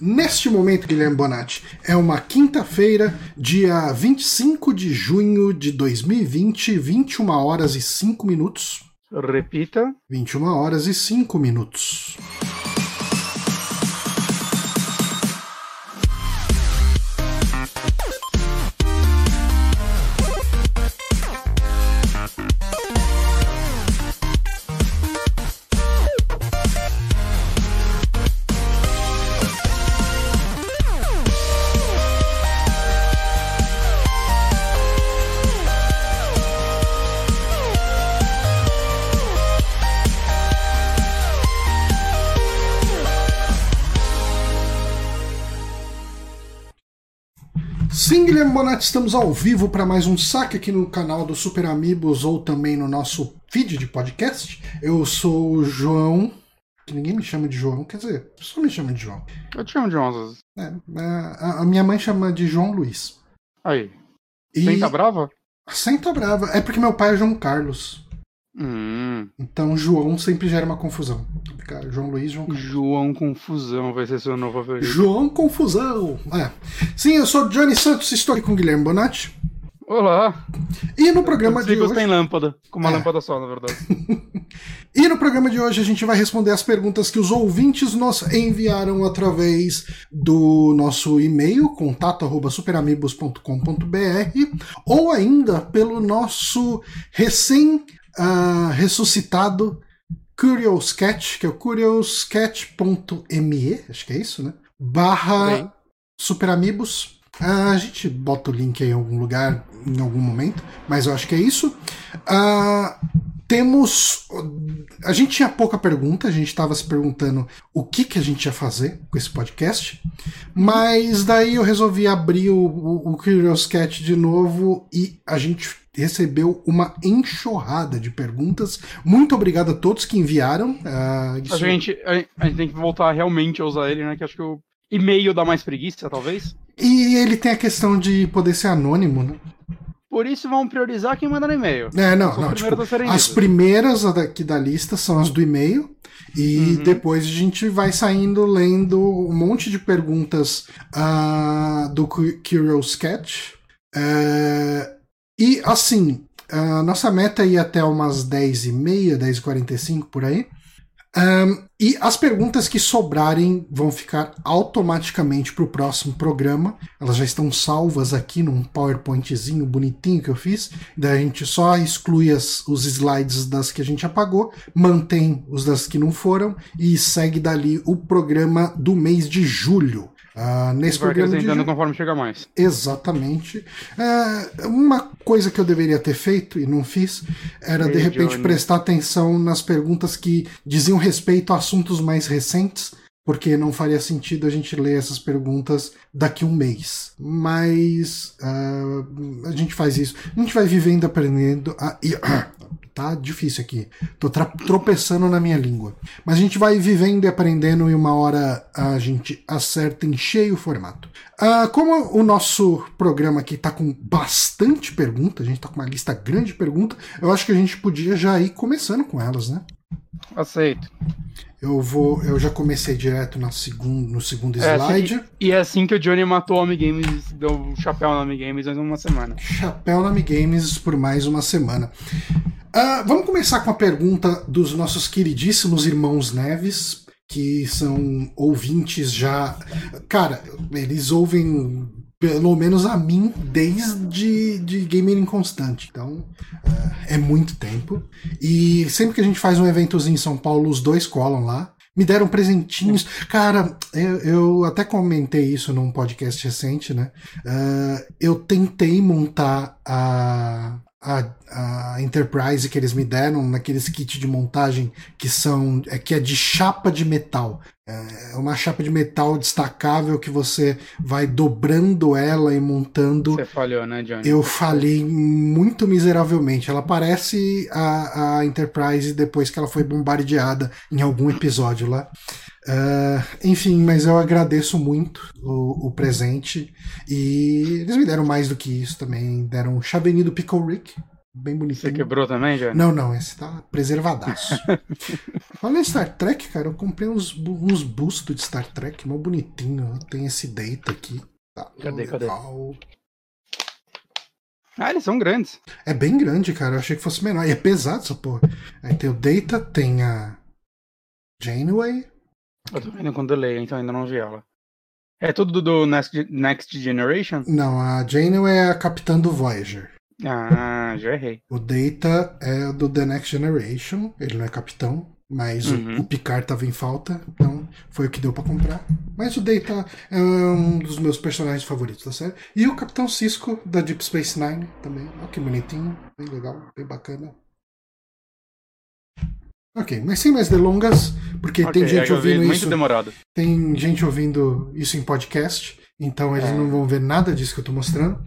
Neste momento, Guilherme Bonatti, é uma quinta-feira, dia 25 de junho de 2020, 21 horas e 5 minutos. Repita. 21 horas e 5 minutos. Guilherme Bonatti, estamos ao vivo para mais um saque aqui no canal do Super Amigos ou também no nosso feed de podcast. Eu sou o João, que ninguém me chama de João, quer dizer, só me chama de João. Eu te chamo de João às vezes. É, a, a minha mãe chama de João Luiz. Aí. E... Senta brava? Senta brava. É porque meu pai é João Carlos. Hum. Então João sempre gera uma confusão. João Luiz, João Carlos. João Confusão vai ser seu novo apelido. João Confusão. É. Sim, eu sou Johnny Santos, estou aqui com Guilherme Bonatti. Olá. E no programa de hoje. tem lâmpada. Com uma É. lâmpada só, na verdade. E no programa de hoje a gente vai responder as perguntas que os ouvintes nos enviaram através do nosso e-mail, contato.superamigos.com.br, ou ainda pelo nosso recém ah, ressuscitado Curious Sketch, que é o curioussketch.me, acho que é isso, né? Barra Bem. Superamigos. Ah, a gente bota o link aí em algum lugar, em algum momento, mas eu acho que é isso. Ah, temos. A gente tinha pouca pergunta, a gente estava se perguntando o que, que a gente ia fazer com esse podcast, mas daí eu resolvi abrir o, o, o Curious Cat de novo e a gente recebeu uma enxurrada de perguntas. Muito obrigado a todos que enviaram. ah, isso- A gente, a, a gente tem que voltar realmente a usar ele, né? Que acho que o e-mail dá mais preguiça, talvez. E ele tem a questão de poder ser anônimo, né? Por isso vamos priorizar quem manda no e-mail. É, não, não. tipo, as primeiras daqui da lista são as do e-mail. E Uhum. depois a gente vai saindo lendo um monte de perguntas ah, do Cu- Curious Sketch. É, e assim, a nossa meta é ir até umas 10h30, 10h45 por aí. Ahn, e as perguntas que sobrarem vão ficar automaticamente para o próximo programa. Elas já estão salvas aqui num PowerPointzinho bonitinho que eu fiz. Daí a gente só exclui as- os slides das que a gente apagou, mantém os das que não foram e segue dali o programa do mês de julho. Ah, nesse Vai programa de acrescentando julho, conforme chega mais. Exatamente. É, uma coisa que eu deveria ter feito e não fiz era de repente Johnny. prestar atenção nas perguntas que diziam respeito a assuntos mais recentes, porque não faria sentido a gente ler essas perguntas daqui a um mês. Mas ah, a gente faz isso. A gente vai vivendo, aprendendo. e- tá difícil aqui. Tô tropeçando na minha língua. Mas a gente vai vivendo e aprendendo e uma hora a gente acerta em cheio o formato. Ah, como o nosso programa aqui tá com bastante pergunta, a gente tá com uma lista grande de perguntas, eu acho que a gente podia já ir começando com elas, né? Aceito. Eu vou, eu já comecei direto na segun, no segundo É, slide. assim, e é assim que o Johnny matou o Amigames, deu um chapéu no Amigames mais uma semana. Chapéu Nami Games por mais uma semana. Ah, vamos começar com a pergunta dos nossos queridíssimos irmãos Neves, que são ouvintes já. Cara, eles ouvem pelo menos a mim desde de Gamer Inconstante. Então ah, é muito tempo. E sempre que a gente faz um eventozinho em São Paulo, os dois colam lá. Me deram presentinhos. Cara, eu, eu até comentei isso num podcast recente, né? Ah, eu tentei montar a, a, a Enterprise que eles me deram naqueles kits de montagem que são é, que é de chapa de metal. É uma chapa de metal destacável que você vai dobrando ela e montando. Você falhou, né, Johnny? Eu falei muito miseravelmente. Ela parece a, a Enterprise depois que ela foi bombardeada em algum episódio lá. Ah, enfim, mas eu agradeço muito o, o presente. E eles me deram mais do que isso também. Deram um chaveni do Pickle Rick. Bem bonitinho. Você quebrou também, já? Não, não, esse tá preservadaço. Falei Star Trek, cara, eu comprei uns, uns bustos de Star Trek, mó bonitinho. Tem esse Data aqui. Tá, Cadê, legal. cadê? Ah, eles são grandes. É bem grande, cara. Eu achei que fosse menor. E é pesado essa porra. Aí tem o Data, tem a Janeway. Eu tô vendo com delay, então ainda não vi ela. É tudo do Next, Next Generation? Não, a Janeway é a capitã do Voyager. Ah, já errei. O Data é do The Next Generation. Ele não é capitão. Mas o- Uhum. o, Picard tava em falta, então foi o que deu pra comprar. Mas o Data é um dos meus personagens favoritos da série. E o Capitão Cisco, da Deep Space Nine, também. Olha que bonitinho, bem legal, bem bacana. Ok, mas sem mais delongas, porque Ok, tem gente vi ouvindo isso. demorado. Tem gente ouvindo isso em podcast, então eles É. não vão ver nada disso que eu tô mostrando.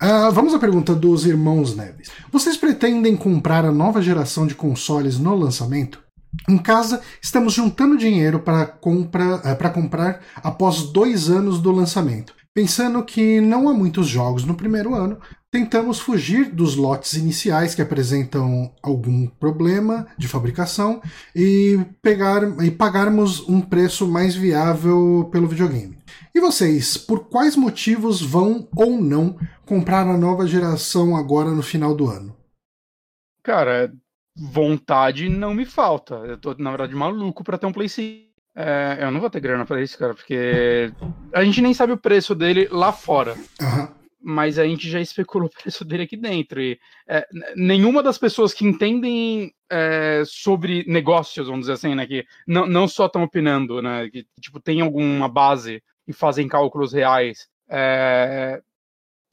Ah, vamos à pergunta dos irmãos Neves. Vocês pretendem comprar a nova geração de consoles no lançamento? Em casa, estamos juntando dinheiro para compra, para comprar após dois anos do lançamento. Pensando que não há muitos jogos no primeiro ano, tentamos fugir dos lotes iniciais que apresentam algum problema de fabricação e, pegar, e pagarmos um preço mais viável pelo videogame. E vocês, por quais motivos vão ou não comprar a nova geração agora no final do ano? Cara, vontade não me falta. Eu tô, na verdade, maluco pra ter um Play 5. É, eu não vou ter grana pra isso, cara, porque a gente nem sabe o preço dele lá fora. Aham. Mas a gente já especulou o preço dele aqui dentro. E é, nenhuma das pessoas que entendem é, sobre negócios, vamos dizer assim, né, que não, não só estão opinando, né, que tipo, tem alguma base e fazem cálculos reais,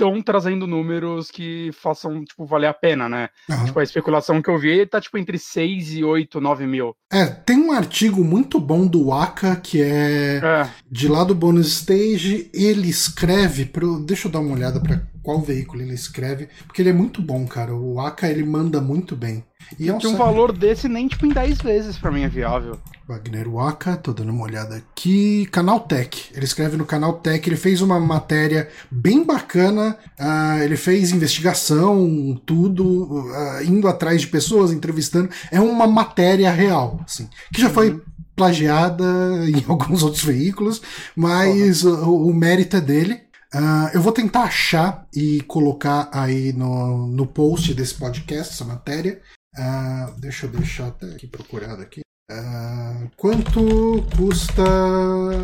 estão trazendo números que façam tipo, valer a pena, né? aham. Tipo, a especulação que eu vi tá tipo entre 6 e 8, 9 mil. É, tem um artigo muito bom do Waka que é É, de lá do Bonus Stage. Ele escreve pro. Deixa eu dar uma olhada para qual veículo ele escreve, porque ele é muito bom, cara. O Waka ele manda muito bem. E é um um valor desse nem tipo em 10 vezes pra mim é viável. Wagner Waka, tô dando uma olhada aqui. Canal Tech. Ele escreve no Canal Tech, ele fez uma matéria bem bacana. ah, ele fez investigação, tudo, ah, indo atrás de pessoas, entrevistando. É uma matéria real, assim, que já foi plagiada em alguns outros veículos, mas o, o mérito é dele. Ah, eu vou tentar achar e colocar aí no, no post desse podcast, essa matéria. Ah, deixa eu deixar até aqui procurado aqui. Ah, quanto custará.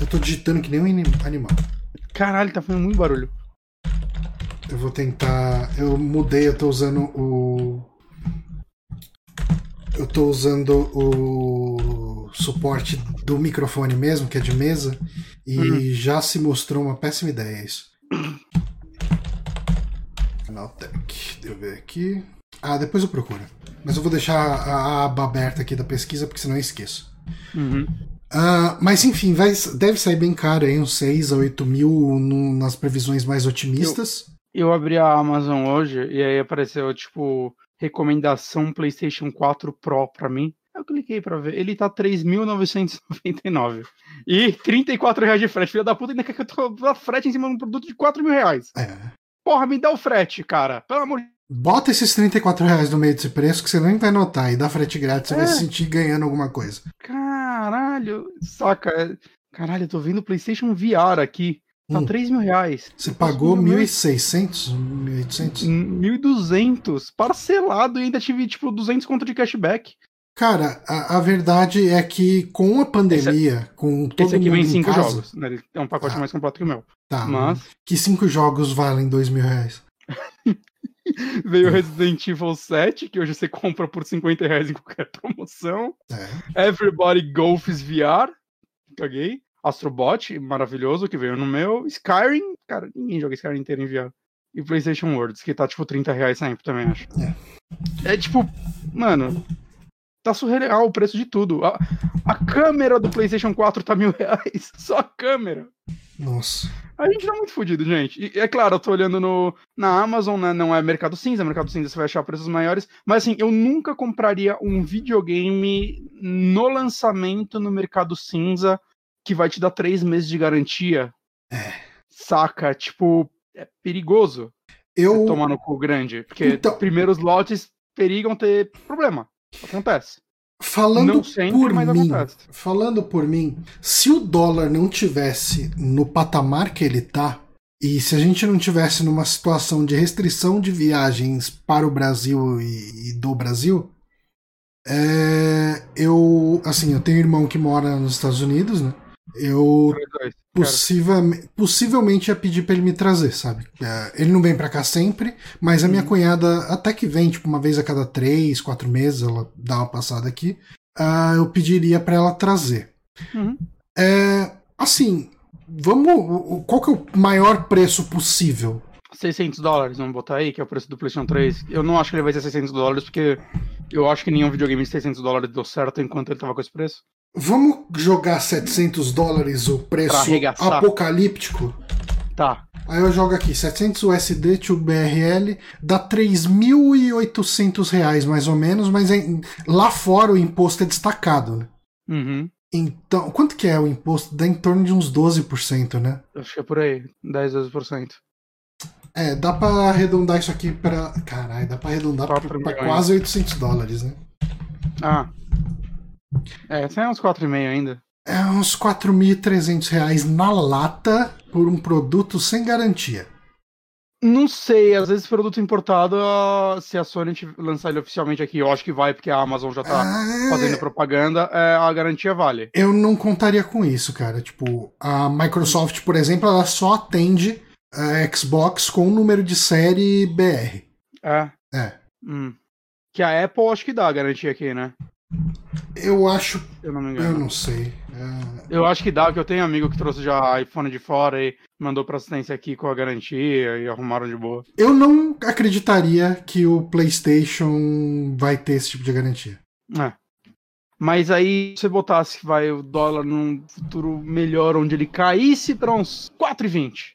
Eu tô digitando que nem um anim- animal. Caralho, tá fazendo muito barulho. Eu vou tentar. Eu mudei, eu tô usando o. Eu tô usando o suporte do microfone mesmo, que é de mesa, e Uhum. já se mostrou uma péssima ideia isso. Canaltech. Deixa eu ver aqui. Ah, depois eu procuro. Mas eu vou deixar a aba aberta aqui da pesquisa, porque senão eu esqueço. Uhum. Ah, mas enfim, vai, deve sair bem caro aí, uns 6 a 8 mil no- nas previsões mais otimistas. Eu abri a Amazon hoje e aí apareceu, tipo, recomendação PlayStation 4 Pro pra mim. Eu cliquei pra ver. Ele tá 3.999. E 34 reais de frete. Filha da puta, ainda quer que eu tô frete em cima de um produto de 4 mil reais. É. Porra, me dá o frete, cara. Pelo amor de Bota esses 34 reais no meio desse preço que você nem vai notar e dá frete grátis, você vai É. se sentir ganhando alguma coisa. Caralho. Saca? Caralho, eu tô vendo o PlayStation VR aqui. Tá Hum. 3 mil reais. Você pagou Nossa, 1.600, 1.800? 1.200. Parcelado e ainda tive, tipo, 200 conto de cashback. Cara, a, a verdade é que com a pandemia, com todo Esse aqui mundo vem em 5 casa, jogos. né? Ele é um pacote Ah. mais completo que o meu. tá, Mas que cinco jogos valem 2 mil reais? veio Resident Evil 7, que hoje você compra por 50 reais em qualquer promoção. É. Everybody Golfs VR, caguei. Astrobot, maravilhoso, que veio no meu. Skyrim, cara, ninguém joga Skyrim inteiro em VR. E PlayStation Worlds, que tá tipo 30 reais sempre também, acho. É, tipo, mano, tá surreal o preço de tudo. A, a câmera do PlayStation 4 tá mil reais. Só a câmera. Nossa. A gente tá muito fodido, gente. E é claro, eu tô olhando no, na Amazon, né? Não é Mercado Cinza, Mercado Cinza você vai achar preços maiores. Mas assim, eu nunca compraria um videogame no lançamento no Mercado Cinza que vai te dar três meses de garantia. É. Saca? Tipo, é perigoso. Eu. Tomar no cu grande. Porque Então- primeiros lotes perigam ter problema. Acontece. Falando sempre, por mim, falando por mim, se o dólar não tivesse no patamar que ele tá, e se a gente não tivesse numa situação de restrição de viagens para o Brasil e, e do Brasil, é, eu, assim, eu tenho um irmão que mora nos Estados Unidos, né? Eu possivelmente, possivelmente ia pedir pra ele me trazer, sabe? É, ele não vem pra cá sempre, mas a minha Uhum. cunhada até que vem, tipo, uma vez a cada três, quatro meses, ela dá uma passada aqui. Ah, eu pediria pra ela trazer. Uhum. É, assim, vamos. Qual que é o maior preço possível? 600 dólares, vamos botar aí, que é o preço do PlayStation 3. Eu não acho que ele vai ser 600 dólares, porque eu acho que nenhum videogame de 600 dólares deu certo enquanto ele tava com esse preço. Vamos jogar 700 dólares o preço apocalíptico? Tá. Aí eu jogo aqui, 700 USD to BRL, dá 3.800 reais mais ou menos, mas em- lá fora o imposto é destacado, né? Uhum. Então, quanto que é o imposto? Dá em torno de uns 12%, né? Acho que é por aí. 10, 12%. É, dá pra arredondar isso aqui pra... Caralho, dá pra arredondar pra, pra quase 800 dólares, né? Ah. É, sai uns 4,5 ainda. É uns 4.300 reais na lata por um produto sem garantia. Não sei, às vezes produto importado, ah, se a Sony lançar ele oficialmente aqui, eu acho que vai, porque a Amazon já tá Ah, fazendo propaganda, é, a garantia vale. Eu não contaria com isso, cara. Tipo, a Microsoft, por exemplo, ela só atende a Xbox com o número de série BR. É. É. Hum. Que a Apple acho que dá a garantia aqui, né? Eu acho. Eu não me Eu não sei. É, Eu acho que dá, porque eu tenho amigo que trouxe já iPhone de fora e mandou pra assistência aqui com a garantia e arrumaram de boa. Eu não acreditaria que o PlayStation vai ter esse tipo de garantia. É. Mas aí, se você botasse que vai o dólar num futuro melhor, onde ele caísse pra uns 4,20,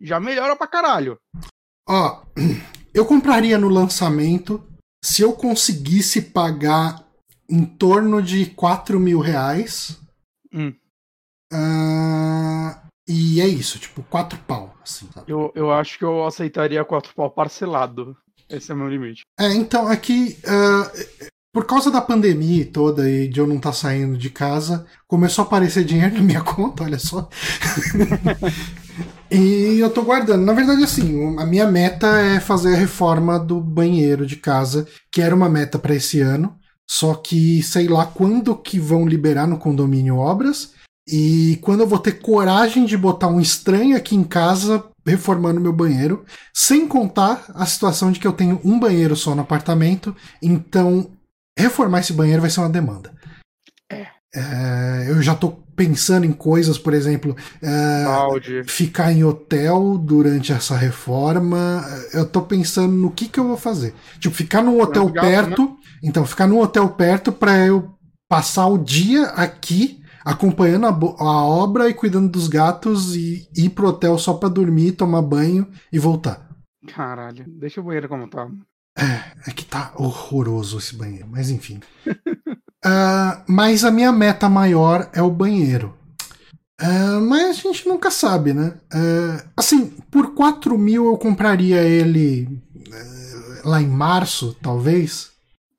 já melhora pra caralho. Ó, eu compraria no lançamento se eu conseguisse pagar em torno de 4 mil reais. Hum. Ah, e é isso, tipo, 4 pau, assim? Eu, eu acho que eu aceitaria 4 pau parcelado. Esse é o meu limite. É, então, aqui, ah, por causa da pandemia toda e de eu não estar saindo de casa, começou a aparecer dinheiro na minha conta, olha só. e eu tô guardando. Na verdade, assim, a minha meta é fazer a reforma do banheiro de casa, que era uma meta para esse ano. Só que sei lá quando que vão liberar no condomínio obras. E quando eu vou ter coragem de botar um estranho aqui em casa reformando meu banheiro, sem contar a situação de que eu tenho um banheiro só no apartamento, então reformar esse banheiro vai ser uma demanda. É, eu já tô pensando em coisas, por exemplo, é, ficar em hotel durante essa reforma. Eu tô pensando no que que eu vou fazer. Tipo, ficar num hotel gato, perto. Então, ficar num hotel perto pra eu passar o dia aqui acompanhando a, a obra e cuidando dos gatos e ir pro hotel só pra dormir, tomar banho e voltar. Caralho, deixa o banheiro como tá. É que tá horroroso esse banheiro, mas enfim. Ah, mas a minha meta maior é o banheiro. Ah, mas a gente nunca sabe, né? Ah, assim, por 4 mil eu compraria ele lá em março, talvez.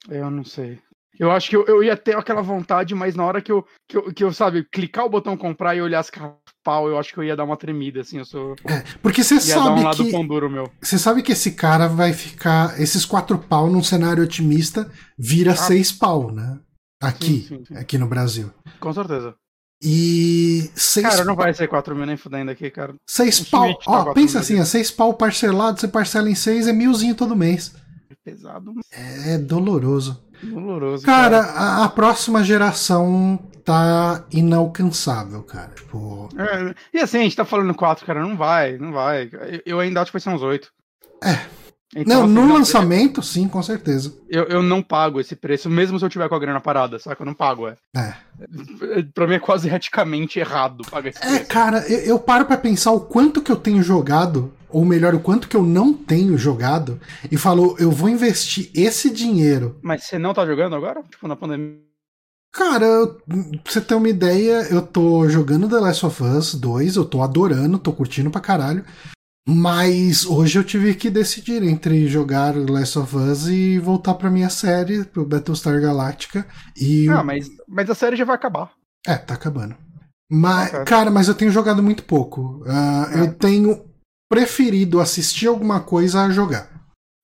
Eu não sei. Eu acho que eu, eu ia ter aquela vontade, mas na hora que eu, que eu, que eu, sabe, clicar o botão comprar e olhar as pau, eu acho que eu ia dar uma tremida, assim, eu sou. É, porque você um sabe lado que você sabe que esse cara vai ficar esses quatro pau num cenário otimista vira seis pau, né? Aqui. Sim, sim, sim. aqui no Brasil. Com certeza. E seis Cara, não vai ser 4 mil nem fudendo aqui, cara. Seis O pau. Switch tá Ó, quatro pensa assim, ó, seis pau parcelado, você parcela em seis, é milzinho todo mês. É pesado, É doloroso. doloroso. Cara, a, a próxima geração tá inalcançável, cara. Tipo, É, e assim, a gente tá falando 4, cara, não vai, não vai. Eu, eu ainda acho que vai ser uns 8. É. Então, não, assim, no não, lançamento, sim, com certeza. Eu, eu não pago esse preço, mesmo se eu tiver com a grana parada, saca? Eu não pago, é. É. Pra mim é quase eticamente errado pagar esse É, preço. cara, eu, eu paro pra pensar o quanto que eu tenho jogado, ou melhor, o quanto que eu não tenho jogado, e falo, eu vou investir esse dinheiro. Mas você não tá jogando agora? Tipo, na pandemia? Cara, eu- pra você ter uma ideia, eu tô jogando The Last of Us 2, eu tô adorando, tô curtindo pra caralho. Mas hoje eu tive que decidir entre jogar Last of Us e voltar pra minha série, pro Battlestar Galactica. E... Ah, mas, mas a série já vai acabar. É, tá acabando. Mas, cara, mas eu tenho jogado muito pouco. Uh, é. Eu tenho preferido assistir alguma coisa a jogar.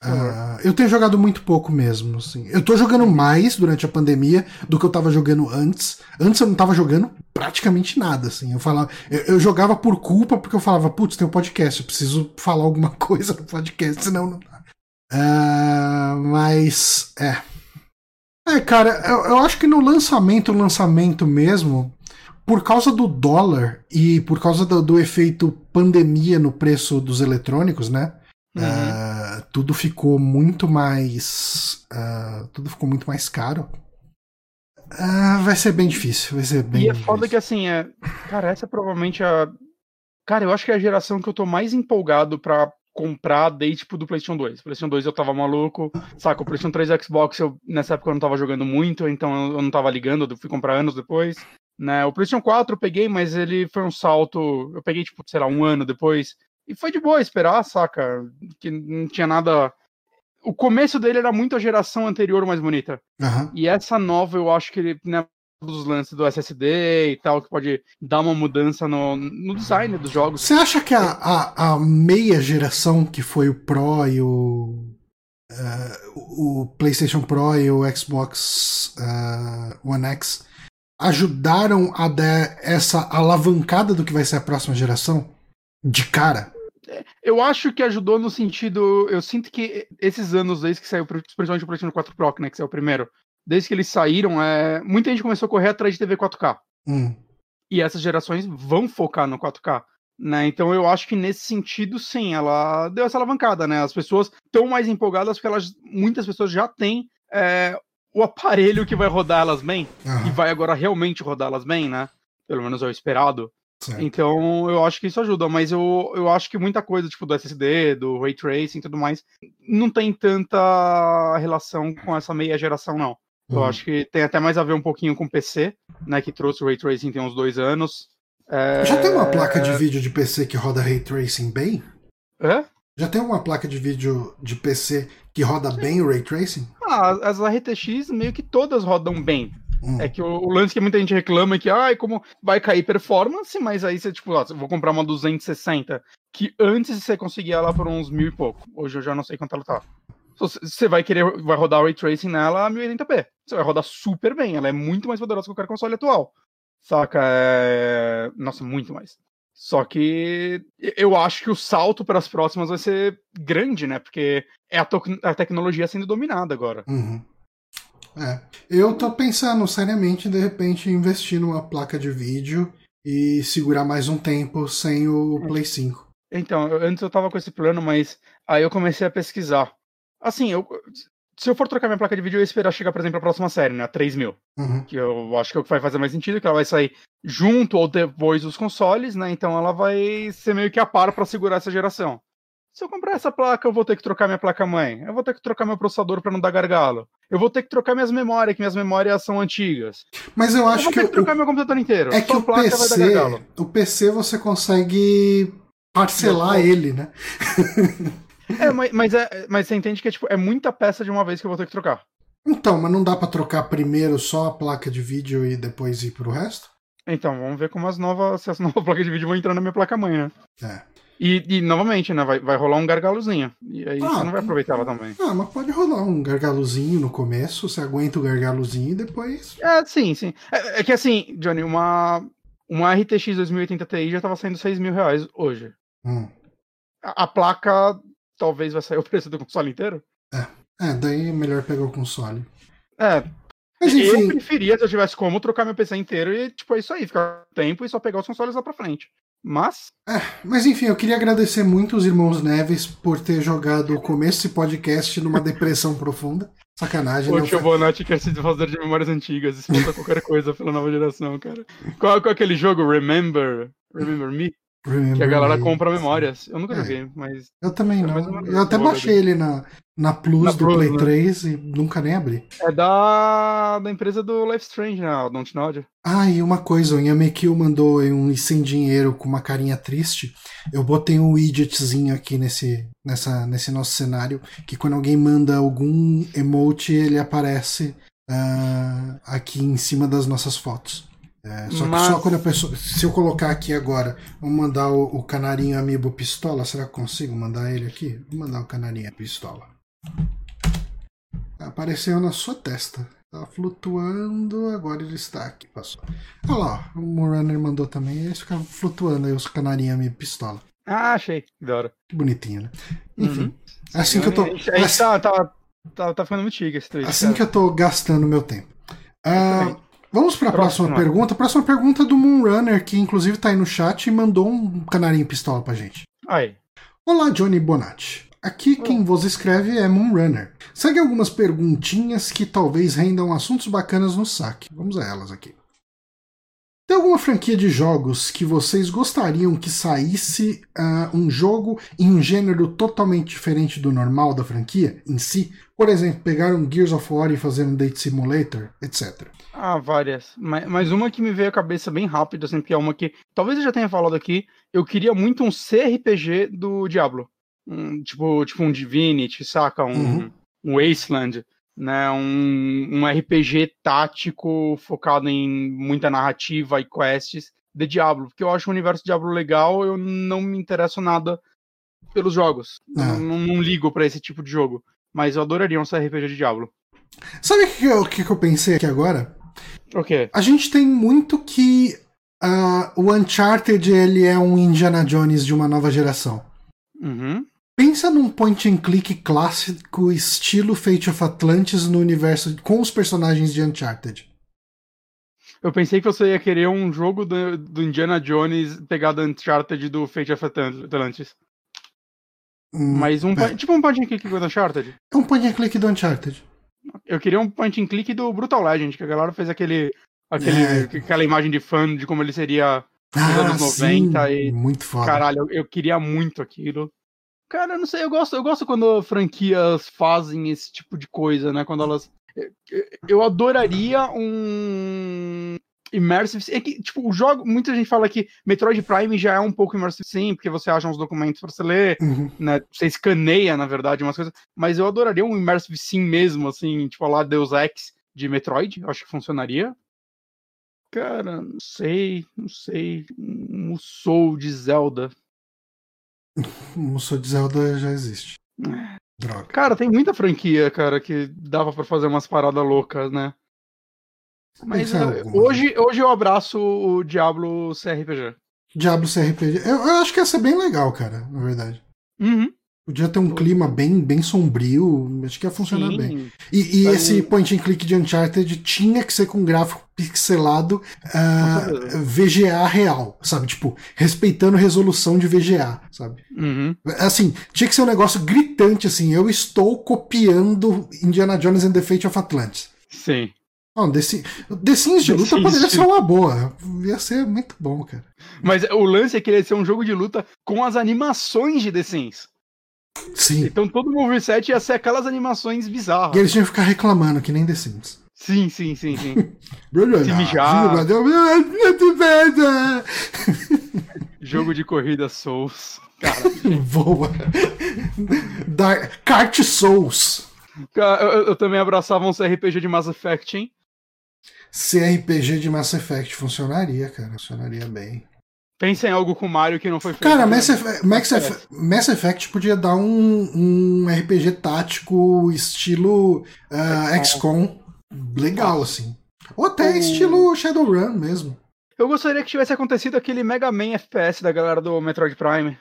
Uh, eu tenho jogado muito pouco mesmo, assim. Eu tô jogando mais durante a pandemia do que eu tava jogando antes. Antes eu não tava jogando praticamente nada, assim. Eu falava, eu, eu jogava por culpa porque eu falava, putz, tem um podcast, eu preciso falar alguma coisa no podcast, senão não dá. Uh, mas, é. É, cara, eu, eu acho que no lançamento, lançamento mesmo, por causa do dólar e por causa do, do efeito pandemia no preço dos eletrônicos, né? Uhum. Uh, tudo ficou muito mais. Uh, tudo ficou muito mais caro. Uh, vai ser bem difícil. Vai ser bem e é difícil. foda que assim, é. Cara, essa é provavelmente a. Cara, eu acho que é a geração que eu tô mais empolgado pra comprar desde tipo do PlayStation 2. PlayStation 2 eu tava maluco, saca? O PlayStation 3 e Xbox eu, nessa época eu não tava jogando muito, então eu não tava ligando, eu fui comprar anos depois. Né? O PlayStation 4 eu peguei, mas ele foi um salto. Eu peguei, tipo, sei lá, um ano depois. E foi de boa esperar, saca? Que não tinha nada. O começo dele era muito a geração anterior mais bonita. Uhum. E essa nova, eu acho que ele, né, dos lances do SSD e tal, que pode dar uma mudança no, no design dos jogos. Você acha que a, a, a, meia geração, que foi o Pro e o. Uh, o PlayStation Pro e o Xbox uh, One X ajudaram a dar essa alavancada do que vai ser a próxima geração? De cara? Eu acho que ajudou no sentido. Eu sinto que esses anos desde que saiu, principalmente o PlayStation 4 Pro, né, que saiu o primeiro, desde que eles saíram, é, muita gente começou a correr atrás de TV 4K. Hum. E essas gerações vão focar no 4K. Né? Então eu acho que nesse sentido, sim, ela deu essa alavancada, né? As pessoas estão mais empolgadas porque elas, muitas pessoas já têm é, o aparelho que vai rodar elas bem uhum. e vai agora realmente rodar elas bem, né? Pelo menos é o esperado. Certo. Então, eu acho que isso ajuda, mas eu, eu acho que muita coisa, tipo, do SSD, do Ray Tracing e tudo mais, não tem tanta relação com essa meia geração, não. Eu uhum. acho que tem até mais a ver um pouquinho com o PC, né, que trouxe o Ray Tracing tem uns dois anos. É... Já tem uma placa de vídeo de PC que roda Ray Tracing bem? É? Já tem uma placa de vídeo de PC que roda bem o Ray Tracing? Ah, as RTX meio que todas rodam bem. Hum. É que o, o, lance que muita gente reclama é que, ai, ah, como vai cair performance, mas aí você, tipo, ó, vou comprar uma 260, que antes você conseguia ela por uns mil e pouco. Hoje eu já não sei quanto ela tá. Você vai querer, vai rodar o Ray Tracing nela a 1080p. Você vai rodar super bem, ela é muito mais poderosa que qualquer console atual. Saca? É... Nossa, muito mais. Só que eu acho que o salto para as próximas vai ser grande, né? Porque é a, a tecnologia sendo dominada agora. Uhum. É. Eu tô pensando seriamente, de repente, investir numa placa de vídeo e segurar mais um tempo sem o Play 5. Então, antes eu tava com esse plano, mas aí eu comecei a pesquisar. Assim, eu, se eu for trocar minha placa de vídeo, eu ia esperar chegar, por exemplo, a próxima série, né? A 3000. Uhum. Que eu acho que é o que vai fazer mais sentido, que ela vai sair junto ou depois dos consoles, né? Então ela vai ser meio que a par para segurar essa geração. Se eu comprar essa placa, eu vou ter que trocar minha placa-mãe. Eu vou ter que trocar meu processador para não dar gargalo. Eu vou ter que trocar minhas memórias, que minhas memórias são antigas. Mas eu acho eu vou ter que, que trocar o... meu computador inteiro. É Só que o PC, o PC você consegue parcelar ele, né? é, mas, mas, é, mas você entende que é, tipo, é muita peça de uma vez que eu vou ter que trocar. Então, mas não dá para trocar primeiro só a placa de vídeo e depois ir pro resto? Então, vamos ver como as novas, se as novas placas de vídeo vão entrar na minha placa-mãe, né? É. E, e, novamente, né? Vai, vai rolar um gargalozinho. E aí ah, você não vai aproveitar ela também. Ah, mas pode rolar um gargalozinho no começo, você aguenta o gargalozinho e depois. É, sim, sim. É, é que assim, Johnny, uma, uma RTX 2080 Ti já tava saindo 6 mil reais hoje. Hum. A, a, placa talvez vai sair o preço do console inteiro. É. É, daí é melhor pegar o console. É. Mas, enfim... Eu preferia, se eu tivesse como, trocar meu PC inteiro e, tipo, é isso aí, ficar tempo e só pegar os consoles lá pra frente. Mas. É, mas enfim, eu queria agradecer muito os irmãos Neves por ter jogado o começo desse podcast numa depressão profunda. Sacanagem, O Fibonacci quer se desfazer de memórias antigas, expulsa qualquer coisa pela nova geração, cara. Qual, qual é aquele jogo? Remember? Remember Me? Que a galera compra memórias. Eu nunca é. joguei, mas. Eu também não. Eu até baixei ele na, na Plus na do Plus, Play né? 3 e nunca nem abri. É da, da empresa do Life Strange, né? O Don't Nod. Ah, e uma coisa, o Yamekil mandou um sem dinheiro com uma carinha triste. Eu botei um widgetzinho aqui nesse, nessa, nesse nosso cenário, que quando alguém manda algum emote, ele aparece uh, aqui em cima das nossas fotos. É, só Mas... que só quando a pessoa. Se eu colocar aqui agora, vou mandar o, o canarinho amiibo pistola, será que consigo mandar ele aqui? Vou mandar o canarinho pistola. Apareceu na sua testa. Tá flutuando, agora ele está aqui. Passou. Olha lá, o Moonrunner mandou também. Eles ficavam flutuando aí, os canarinhos amiibo pistola. Ah, achei. Da hora. Que bonitinho, né? Enfim. Uhum. Assim que eu tô. Assim, tá, tá, tá, tá ficando muito chique esse tweet. Assim cara. que eu tô gastando meu tempo. Ah, Vamos para a próxima, próxima pergunta. Próxima pergunta do Moonrunner, que inclusive está aí no chat e mandou um canarinho pistola pra gente. Aí. Olá, Johnny Bonatti. Aqui quem vos escreve é Moonrunner. Segue algumas perguntinhas que talvez rendam assuntos bacanas no saque. Vamos a elas aqui. Tem alguma franquia de jogos que vocês gostariam que saísse uh, um jogo em um gênero totalmente diferente do normal da franquia em si? Por exemplo, pegar um Gears of War e fazer um Date Simulator, etc. Ah, várias. Mas, mas uma que me veio à cabeça bem rápido, assim, que é uma que talvez eu já tenha falado aqui. Eu queria muito um CRPG do Diablo. Um, tipo, tipo um Divinity, saca? Um, uhum. um Wasteland né, um, um RPG tático focado em muita narrativa e quests de Diablo, porque eu acho o universo Diablo legal, eu não me interesso nada pelos jogos. É. Não, não, ligo para esse tipo de jogo. Mas eu adoraria um RPG de Diablo. Sabe o que, eu, que, eu pensei aqui agora? O quê? A gente tem muito que uh, o Uncharted ele é um Indiana Jones de uma nova geração. Uhum. Pensa num point and click clássico estilo Fate of Atlantis no universo com os personagens de Uncharted. Eu pensei que você ia querer um jogo do, do Indiana Jones pegado Uncharted do Fate of Atlantis. Hum, Mas um é. tipo um point and click do Uncharted. É um point and click do Uncharted. Eu queria um point and click do Brutal Legend, que a galera fez aquele, aquele é. aquela imagem de fã de como ele seria nos ah, anos 90 sim, e muito foda. Caralho, eu, eu queria muito aquilo. Cara, eu não sei, eu gosto, eu gosto quando franquias fazem esse tipo de coisa, né? Quando elas. Eu adoraria um immersive é que tipo o jogo muita gente fala que Metroid Prime já é um pouco immersive sim porque você acha uns documentos para você ler uhum. né você escaneia na verdade umas coisas mas eu adoraria um immersive sim mesmo assim tipo lá Deus Ex de Metroid acho que funcionaria cara não sei não sei um Soul de Zelda Musou de Zelda já existe. Droga. Cara, tem muita franquia, cara, que dava para fazer umas paradas loucas, né? Mas eu, hoje, hoje eu abraço o Diablo CRPG. Diablo CRPG. Eu, eu, acho que ia ser bem legal, cara, na verdade. Uhum. Podia ter um clima bem, bem sombrio, acho que ia funcionar Sim. bem. E, e esse point and click de Uncharted tinha que ser com gráfico pixelado uh, VGA real, sabe? Tipo, respeitando resolução de VGA, sabe? Uhum. Assim, tinha que ser um negócio gritante, assim, eu estou copiando Indiana Jones and the Fate of Atlantis. Sim. Não, The, Sims, The Sims de luta poderia ser uma boa. Ia ser muito bom, cara. Mas o lance é que ele ia ser um jogo de luta com as animações de The Sims. Sim. Então todo o moveset ia ser aquelas animações bizarras. E eles tinham que ficar reclamando, que nem The Sims. Sim, sim, sim, sim. Se mijar. Jogo de corrida Souls. Cara. Voa. Dark... Kart Souls. Eu, eu, eu, também abraçava um CRPG de Mass Effect, hein? CRPG de Mass Effect funcionaria, cara. Funcionaria bem. Pensa em algo com Mario que não foi feito. Cara, Mass, Effect, Mass, Effect, Mass Effect podia dar um, um RPG tático estilo uh, XCOM legal, assim. Ou até o... estilo Shadowrun mesmo. Eu gostaria que tivesse acontecido aquele Mega Man FPS da galera do Metroid Prime.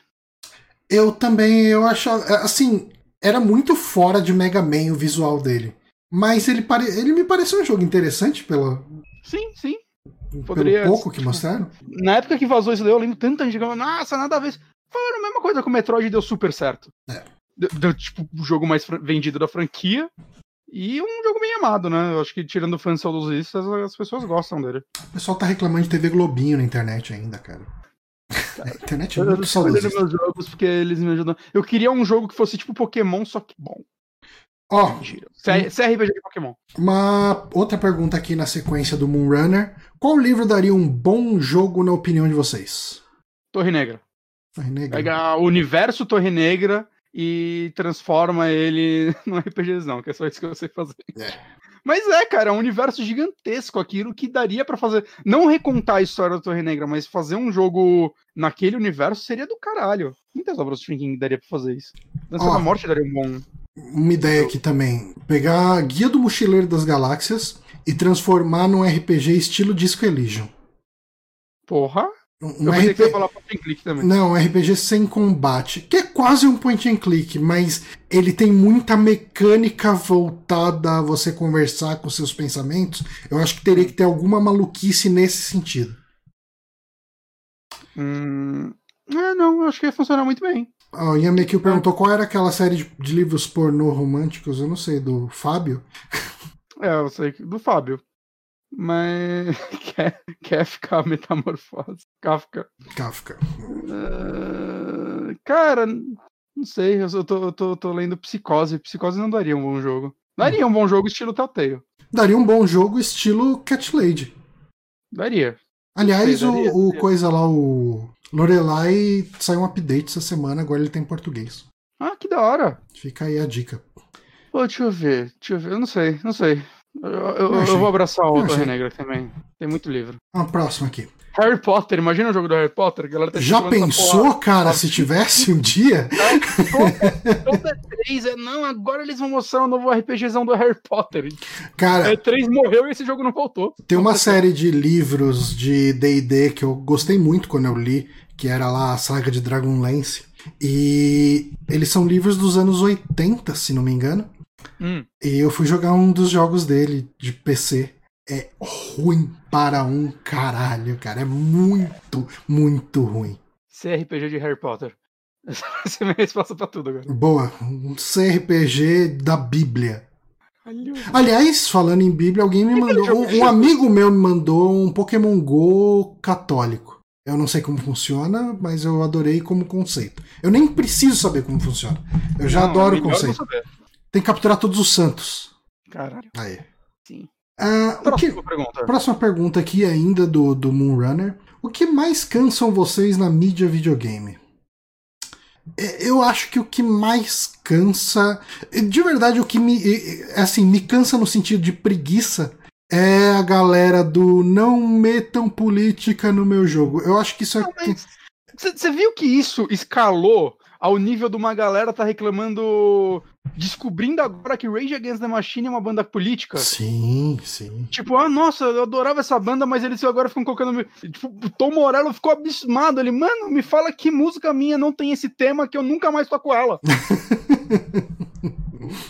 Eu também, eu acho. Assim, era muito fora de Mega Man o visual dele. Mas ele, pare... ele me pareceu um jogo interessante pela. Sim, sim. Poderia... Pelo pouco que mostraram? Na época que vazou isso daí, eu lembro tanta gente falando, nossa, nada a ver. Falaram a mesma coisa com o Metroid deu super certo. É. Deu, deu, tipo, o jogo mais vendido da franquia. E um jogo bem amado, né? Eu acho que tirando fãs saudosistas, as pessoas gostam dele. O pessoal tá reclamando de TV Globinho na internet ainda, cara. A internet é muito saudosista. meus jogos porque eles me ajudam. Eu queria um jogo que fosse tipo Pokémon, só que bom. Ó, CRPG de Pokémon. Uma outra pergunta aqui na sequência do Moonrunner. Qual livro daria um bom jogo na opinião de vocês? Torre Negra. Torre Negra. Pega o universo Torre Negra e transforma ele num RPGzão, que é só isso que eu sei fazer. É. Mas é, cara, é um universo gigantesco aquilo que daria para fazer. Não recontar a história da Torre Negra, mas fazer um jogo naquele universo seria do caralho. Muitas obras do Stephen King daria pra fazer isso. Dança Ó. da Morte daria um bom. Uma ideia aqui também. Pegar a Guia do Mochileiro das Galáxias e transformar num RPG estilo Disco Elysium. Porra. Um eu pensei que você ia RP... falar point and click também. Não, um RPG sem combate, que é quase um point and click, mas ele tem muita mecânica voltada a você conversar com seus pensamentos. Eu acho que teria que ter alguma maluquice nesse sentido. Hum... É, não, eu acho que ia funcionar muito bem. O Ian Mekil perguntou qual era aquela série de, de livros pornô românticos, eu não sei, do Fábio. É, eu sei que. Do Fábio. Mas. quer, quer ficar metamorfose. Kafka. Kafka. Ah, cara, não sei. Eu tô, eu tô, tô lendo Psicose. Psicose não daria um bom jogo. Daria um bom jogo estilo Telltale. Daria um bom jogo estilo Cat Lady. Daria. Aliás, Sei, daria, o, o daria. coisa lá, o Lorelai saiu um update essa semana, agora ele tem português. Ah, que da hora. Fica aí a dica. Pô, deixa eu ver. Deixa eu ver. Eu não sei, não sei. Eu, eu- Eu vou abraçar o Torre. Negra também. Tem muito livro. A próxima aqui. Harry Potter, imagina o jogo do Harry Potter. Tá Já pensou, cara, se tivesse um dia? Toda três é, não, agora eles vão mostrar um novo RPGzão do Harry Potter. Cara, É, três morreu e esse jogo não voltou. tem uma série de livros de D&D que eu gostei muito quando eu li, que era lá a saga de Dragonlance. E eles são livros dos anos 80, se não me engano. Hum, E eu fui jogar um dos jogos dele de PC. É ruim para um caralho, cara. É muito, muito ruim. CRPG de Harry Potter. Essa é a minha resposta pra tudo agora. Boa, um CRPG da Bíblia. Aliás, falando em Bíblia, alguém me mandou. Um, um amigo meu me mandou um Pokémon Go católico. Eu não sei como funciona, mas eu adorei como conceito. Eu nem preciso saber como funciona. Eu já Não, é adoro o melhor não conceito. Tem que capturar todos os santos. Caralho. Aí. Sim. Ah, o que, Próxima pergunta. Próxima pergunta aqui ainda do, do Moonrunner. O que mais cansam vocês na mídia videogame? É, Eu acho que o que mais cansa. De verdade, o que me. Assim, me cansa no sentido de preguiça é a galera do não metam política no meu jogo. Eu acho que isso é. Você viu que isso escalou ao nível de uma galera tá reclamando, descobrindo agora que Rage Against the Machine é uma banda política? Sim, sim. Tipo, ah, nossa, eu adorava essa banda, mas eles agora ficam colocando. Tipo, o Tom Morello ficou abismado. Ele, mano, me fala que música minha não tem esse tema que eu nunca mais toco ela.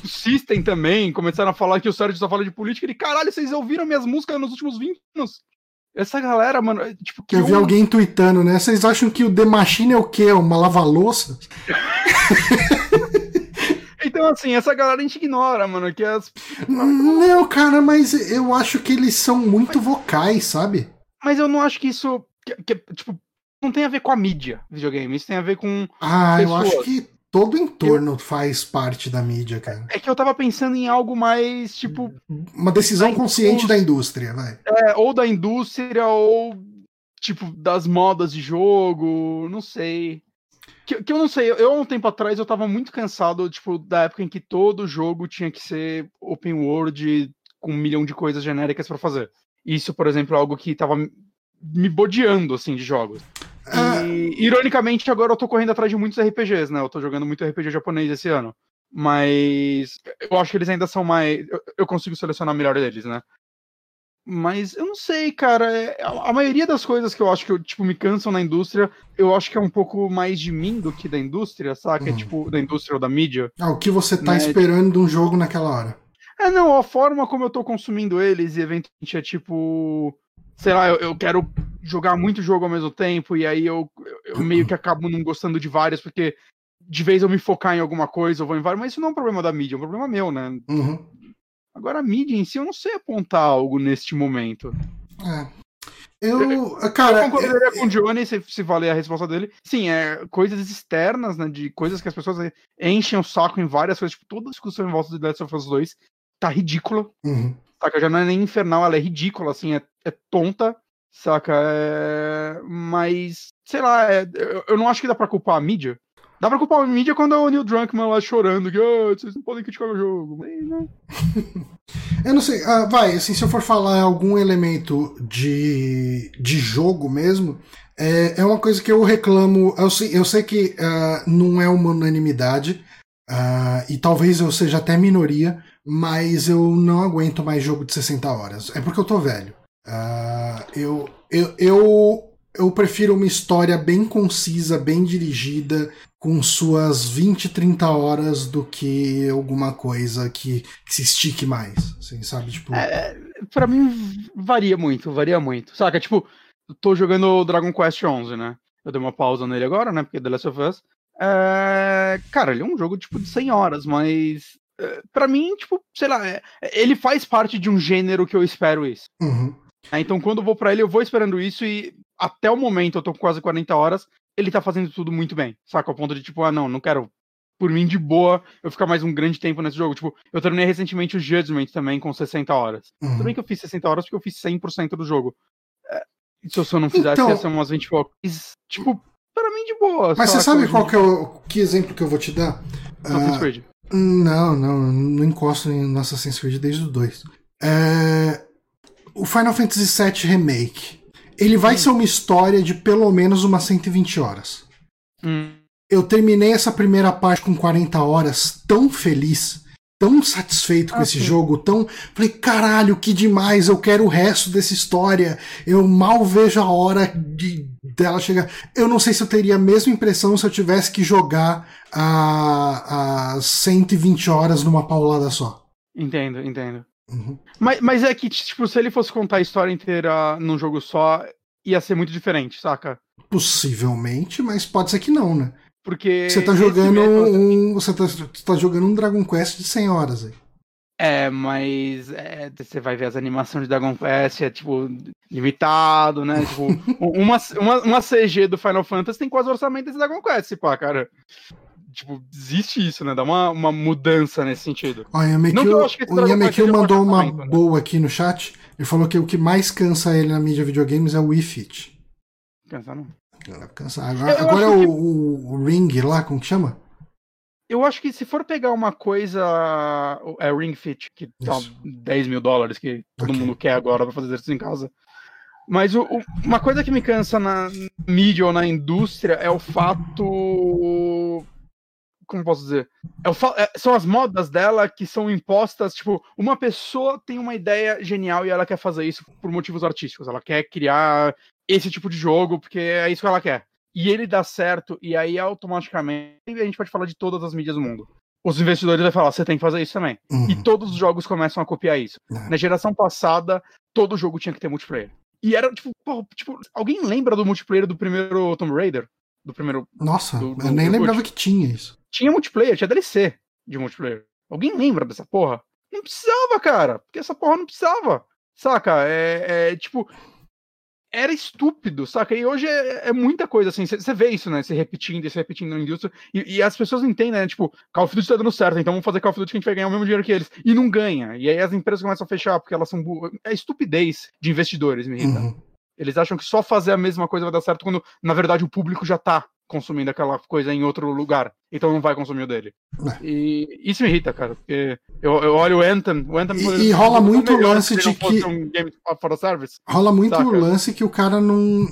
O System também começaram a falar que o Sérgio só fala de política. Ele, caralho, vocês ouviram minhas músicas nos últimos 20 anos? Essa galera, mano, é, tipo, Eu vi um- alguém tweetando, né? Vocês acham que o The Machine é o quê? Uma lava-louça? Então, assim, essa galera a gente ignora, mano, que as... Não, cara, mas eu acho que eles são muito vocais, sabe? Mas eu não acho que isso, que- que, tipo, não tem a ver com a mídia videogame, isso tem a ver com... Ah, eu Pessoas. acho que todo o entorno faz parte da mídia, cara. É que eu tava pensando em algo mais, tipo, Uma decisão Da consciente indústria. da indústria, vai. é, ou da indústria, ou, tipo, das modas de jogo, não sei. Que, que eu não sei, eu há um tempo atrás eu tava muito cansado, tipo, da época em que todo jogo tinha que ser open world com um milhão de coisas genéricas pra fazer. Isso, por exemplo, é algo que tava me bodeando, assim, de jogos. Ah. E, ironicamente, agora eu tô correndo atrás de muitos RPGs, né? Eu tô jogando muito RPG japonês esse ano. Mas eu acho que eles ainda são mais. Eu, eu consigo selecionar melhor deles, né? Mas eu não sei, cara. é- A, a maioria das coisas que eu acho que eu, tipo, me cansam na indústria, eu acho que é um pouco mais de mim do que da indústria, saca? Uhum. Tipo, da indústria ou da mídia. Ah, o que você tá Né, esperando de um jogo naquela hora? É, não, a forma como eu tô consumindo eles e eventualmente é tipo. Sei lá, eu, eu quero jogar muito jogo ao mesmo tempo e aí eu, eu- meio que acabo não gostando de vários, porque de vez eu me focar em alguma coisa, eu vou em vários, mas isso não é um problema da mídia, é um problema meu, né? Uhum. Agora a mídia em si, eu não sei apontar algo neste momento. É. Eu, cara. Eu concordaria é, com o Johnny se, se valer a resposta dele. Sim, é coisas externas, né? De coisas que as pessoas enchem o saco em várias coisas. Tipo, toda a discussão em volta de Last of Us 2 tá ridícula. Uhum. Saca? Já não é nem infernal, ela é ridícula, assim, é, é tonta. Saca? É... Mas, sei lá, é... eu, não acho que dá pra culpar a mídia. Dá pra culpar a mídia quando é o Neil Drunkman lá chorando, que oh, vocês não podem criticar o jogo. Né? eu não sei, uh, vai, assim, se eu for falar algum elemento de, de jogo mesmo, é, é uma coisa que eu reclamo. Eu sei, eu sei que uh, não é uma unanimidade, uh, e talvez eu seja até minoria, mas eu não aguento mais jogo de 60 horas. É porque eu tô velho. eu, eu, eu, eu prefiro uma história bem concisa, bem dirigida, com suas 20, 30 horas do que alguma coisa que, que se estique mais, assim, sabe? Tipo... É, pra mim, varia muito, varia muito. Saca, tipo, tô jogando Dragon Quest 11, né? Eu dei uma pausa nele agora, né? Porque The Last of Us. É... Cara, ele é um jogo, tipo, de 100 horas, mas... É, pra mim, tipo, sei lá, é... ele faz parte de um gênero que eu espero isso. Uhum. É, então, quando eu vou para ele, eu vou esperando isso e até o momento eu tô com quase 40 horas ele tá fazendo tudo muito bem, saca? Ao ponto de, tipo, ah, não, não quero, por mim, de boa, eu ficar mais um grande tempo nesse jogo. Tipo, eu terminei recentemente o Judgment também com 60 horas. Uhum. Tudo bem que eu fiz 60 horas porque eu fiz 100% do jogo. É, se eu só não fizesse, então... ia ser umas 20 horas. Tipo, para mim, de boa. Mas você sabe qual que é o que exemplo que eu vou te dar? Assassin's uh, Creed. Não, não, não encosto em Assassin's Creed desde o 2. É... O Final Fantasy VII Remake ele vai hum. ser uma história de pelo menos umas 120 horas. Hum. Eu terminei essa primeira parte com 40 horas tão feliz, tão satisfeito com ah, esse sim. jogo, tão. Falei, caralho, que demais, eu quero o resto dessa história. Eu mal vejo a hora de dela chegar. Eu não sei se eu teria a mesma impressão se eu tivesse que jogar a, a 120 horas numa paulada só. Entendo, entendo. Uhum. Mas, mas é que, tipo, se ele fosse contar a história inteira num jogo só, ia ser muito diferente, saca? Possivelmente, mas pode ser que não, né? Porque. Você tá jogando um. Você tá, tá jogando um Dragon Quest de 100 horas aí. É, mas é, você vai ver as animações de Dragon Quest, é tipo, limitado, né? Tipo, uma, uma, uma CG do Final Fantasy tem quase o orçamento desse Dragon Quest, pá, cara tipo, existe isso, né? Dá uma, uma mudança nesse sentido. Ó, o Yamekio mandou uma né? boa aqui no chat. Ele falou que o que mais cansa ele na mídia videogames é o Wii Fit. Cansa não? Agora, agora é o, que... o, Ring lá, como que chama? Eu acho que se for pegar uma coisa. É Ring Fit, que tá 10 mil dólares, que todo okay. mundo quer agora pra fazer exercício em casa. Mas o, o, uma coisa que me cansa na mídia ou na indústria é o fato como posso dizer? É, é, são as modas dela que são impostas. Tipo, uma pessoa tem uma ideia genial e ela quer fazer isso por motivos artísticos. Ela quer criar esse tipo de jogo porque é isso que ela quer. E ele dá certo, e aí automaticamente a gente pode falar de todas as mídias do mundo. Os investidores vão falar, você tem que fazer isso também. Uhum. E todos os jogos começam a copiar isso. Uhum. Na geração passada, todo jogo tinha que ter multiplayer. E era, tipo, pô, tipo, alguém lembra do multiplayer do primeiro Tomb Raider? Do primeiro. Nossa, do, do, eu nem lembrava que tinha isso tinha multiplayer, tinha DLC de multiplayer. Alguém lembra dessa porra? Não precisava, cara, porque essa porra não precisava. Saca? É, é tipo. Era estúpido, saca? E hoje é, é muita coisa assim. Você vê isso, né? Se repetindo, se repetindo na indústria. E, e, as pessoas entendem, né? Tipo, Call of Duty tá dando certo, então vamos fazer Call of Duty que a gente vai ganhar o mesmo dinheiro que eles. E não ganha. E aí as empresas começam a fechar porque elas são. É estupidez de investidores, me irrita. Uhum. Eles acham que só fazer a mesma coisa vai dar certo quando, na verdade, o público já tá consumindo aquela coisa em outro lugar. Então não vai consumir o dele. É. E isso me irrita, cara. Porque eu, eu olho o Anthem. O Anthem e, e rola muito o lance de que. Um game for service, rola muito o lance que o cara não.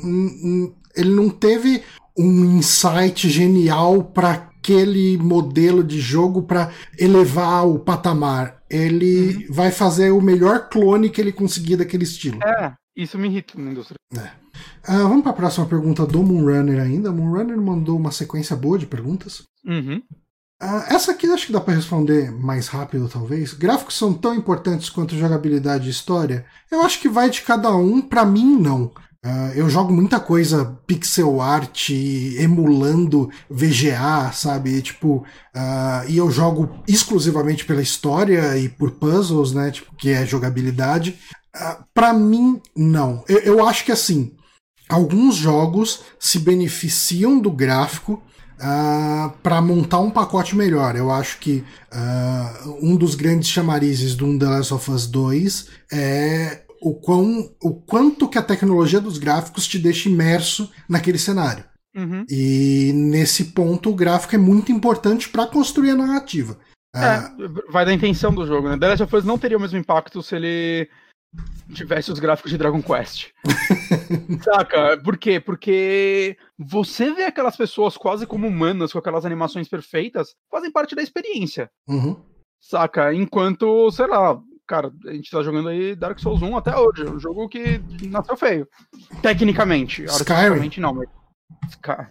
Ele não teve um insight genial para aquele modelo de jogo para elevar o patamar. Ele uhum. vai fazer o melhor clone que ele conseguir daquele estilo. É, isso me irrita na indústria. É. Uh, vamos para a próxima pergunta do Moonrunner ainda. Moonrunner mandou uma sequência boa de perguntas. Uhum. Uh, essa aqui acho que dá para responder mais rápido, talvez. Gráficos são tão importantes quanto jogabilidade e história? Eu acho que vai de cada um. Para mim, não. Uh, eu jogo muita coisa pixel art, emulando VGA, sabe? Tipo, uh, e eu jogo exclusivamente pela história e por puzzles, né? Tipo, que é jogabilidade. Uh, para mim, não. Eu, eu acho que assim, alguns jogos se beneficiam do gráfico uh, ah, para montar um pacote melhor. Eu acho que uh, um dos grandes chamarizes do The Last of Us 2 é o, quão, o quanto que a tecnologia dos gráficos te deixa imerso naquele cenário. Uhum. E nesse ponto o gráfico é muito importante para construir a narrativa. É, vai da intenção do jogo, né? The Last of Us não teria o mesmo impacto se ele tivesse os gráficos de Dragon Quest. Saca? Por quê? Porque você vê aquelas pessoas quase como humanas, com aquelas animações perfeitas, fazem parte da experiência. Uhum. Saca? Enquanto, sei lá, cara, a gente tá jogando aí Dark Souls 1 até hoje. É um jogo que nasceu feio. Tecnicamente. Skyrim. não, mas.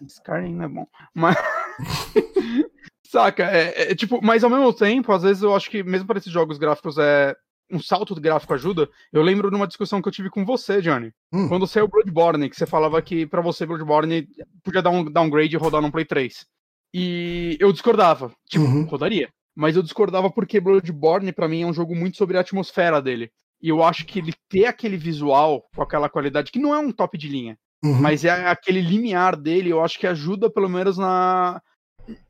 Skyrim não é bom. Mas. Saca? É, é, tipo, mas ao mesmo tempo, às vezes eu acho que, mesmo para esses jogos gráficos, é um salto do gráfico ajuda. Eu lembro de uma discussão que eu tive com você, Johnny. Hum. Quando saiu Bloodborne, que você falava que para você Bloodborne podia dar um downgrade e rodar no Play 3. E eu discordava. Tipo, uhum. rodaria. Mas eu discordava porque Bloodborne, para mim, é um jogo muito sobre a atmosfera dele. E eu acho que ele ter aquele visual com aquela qualidade, que não é um top de linha, uhum. mas é aquele limiar dele, eu acho que ajuda pelo menos na.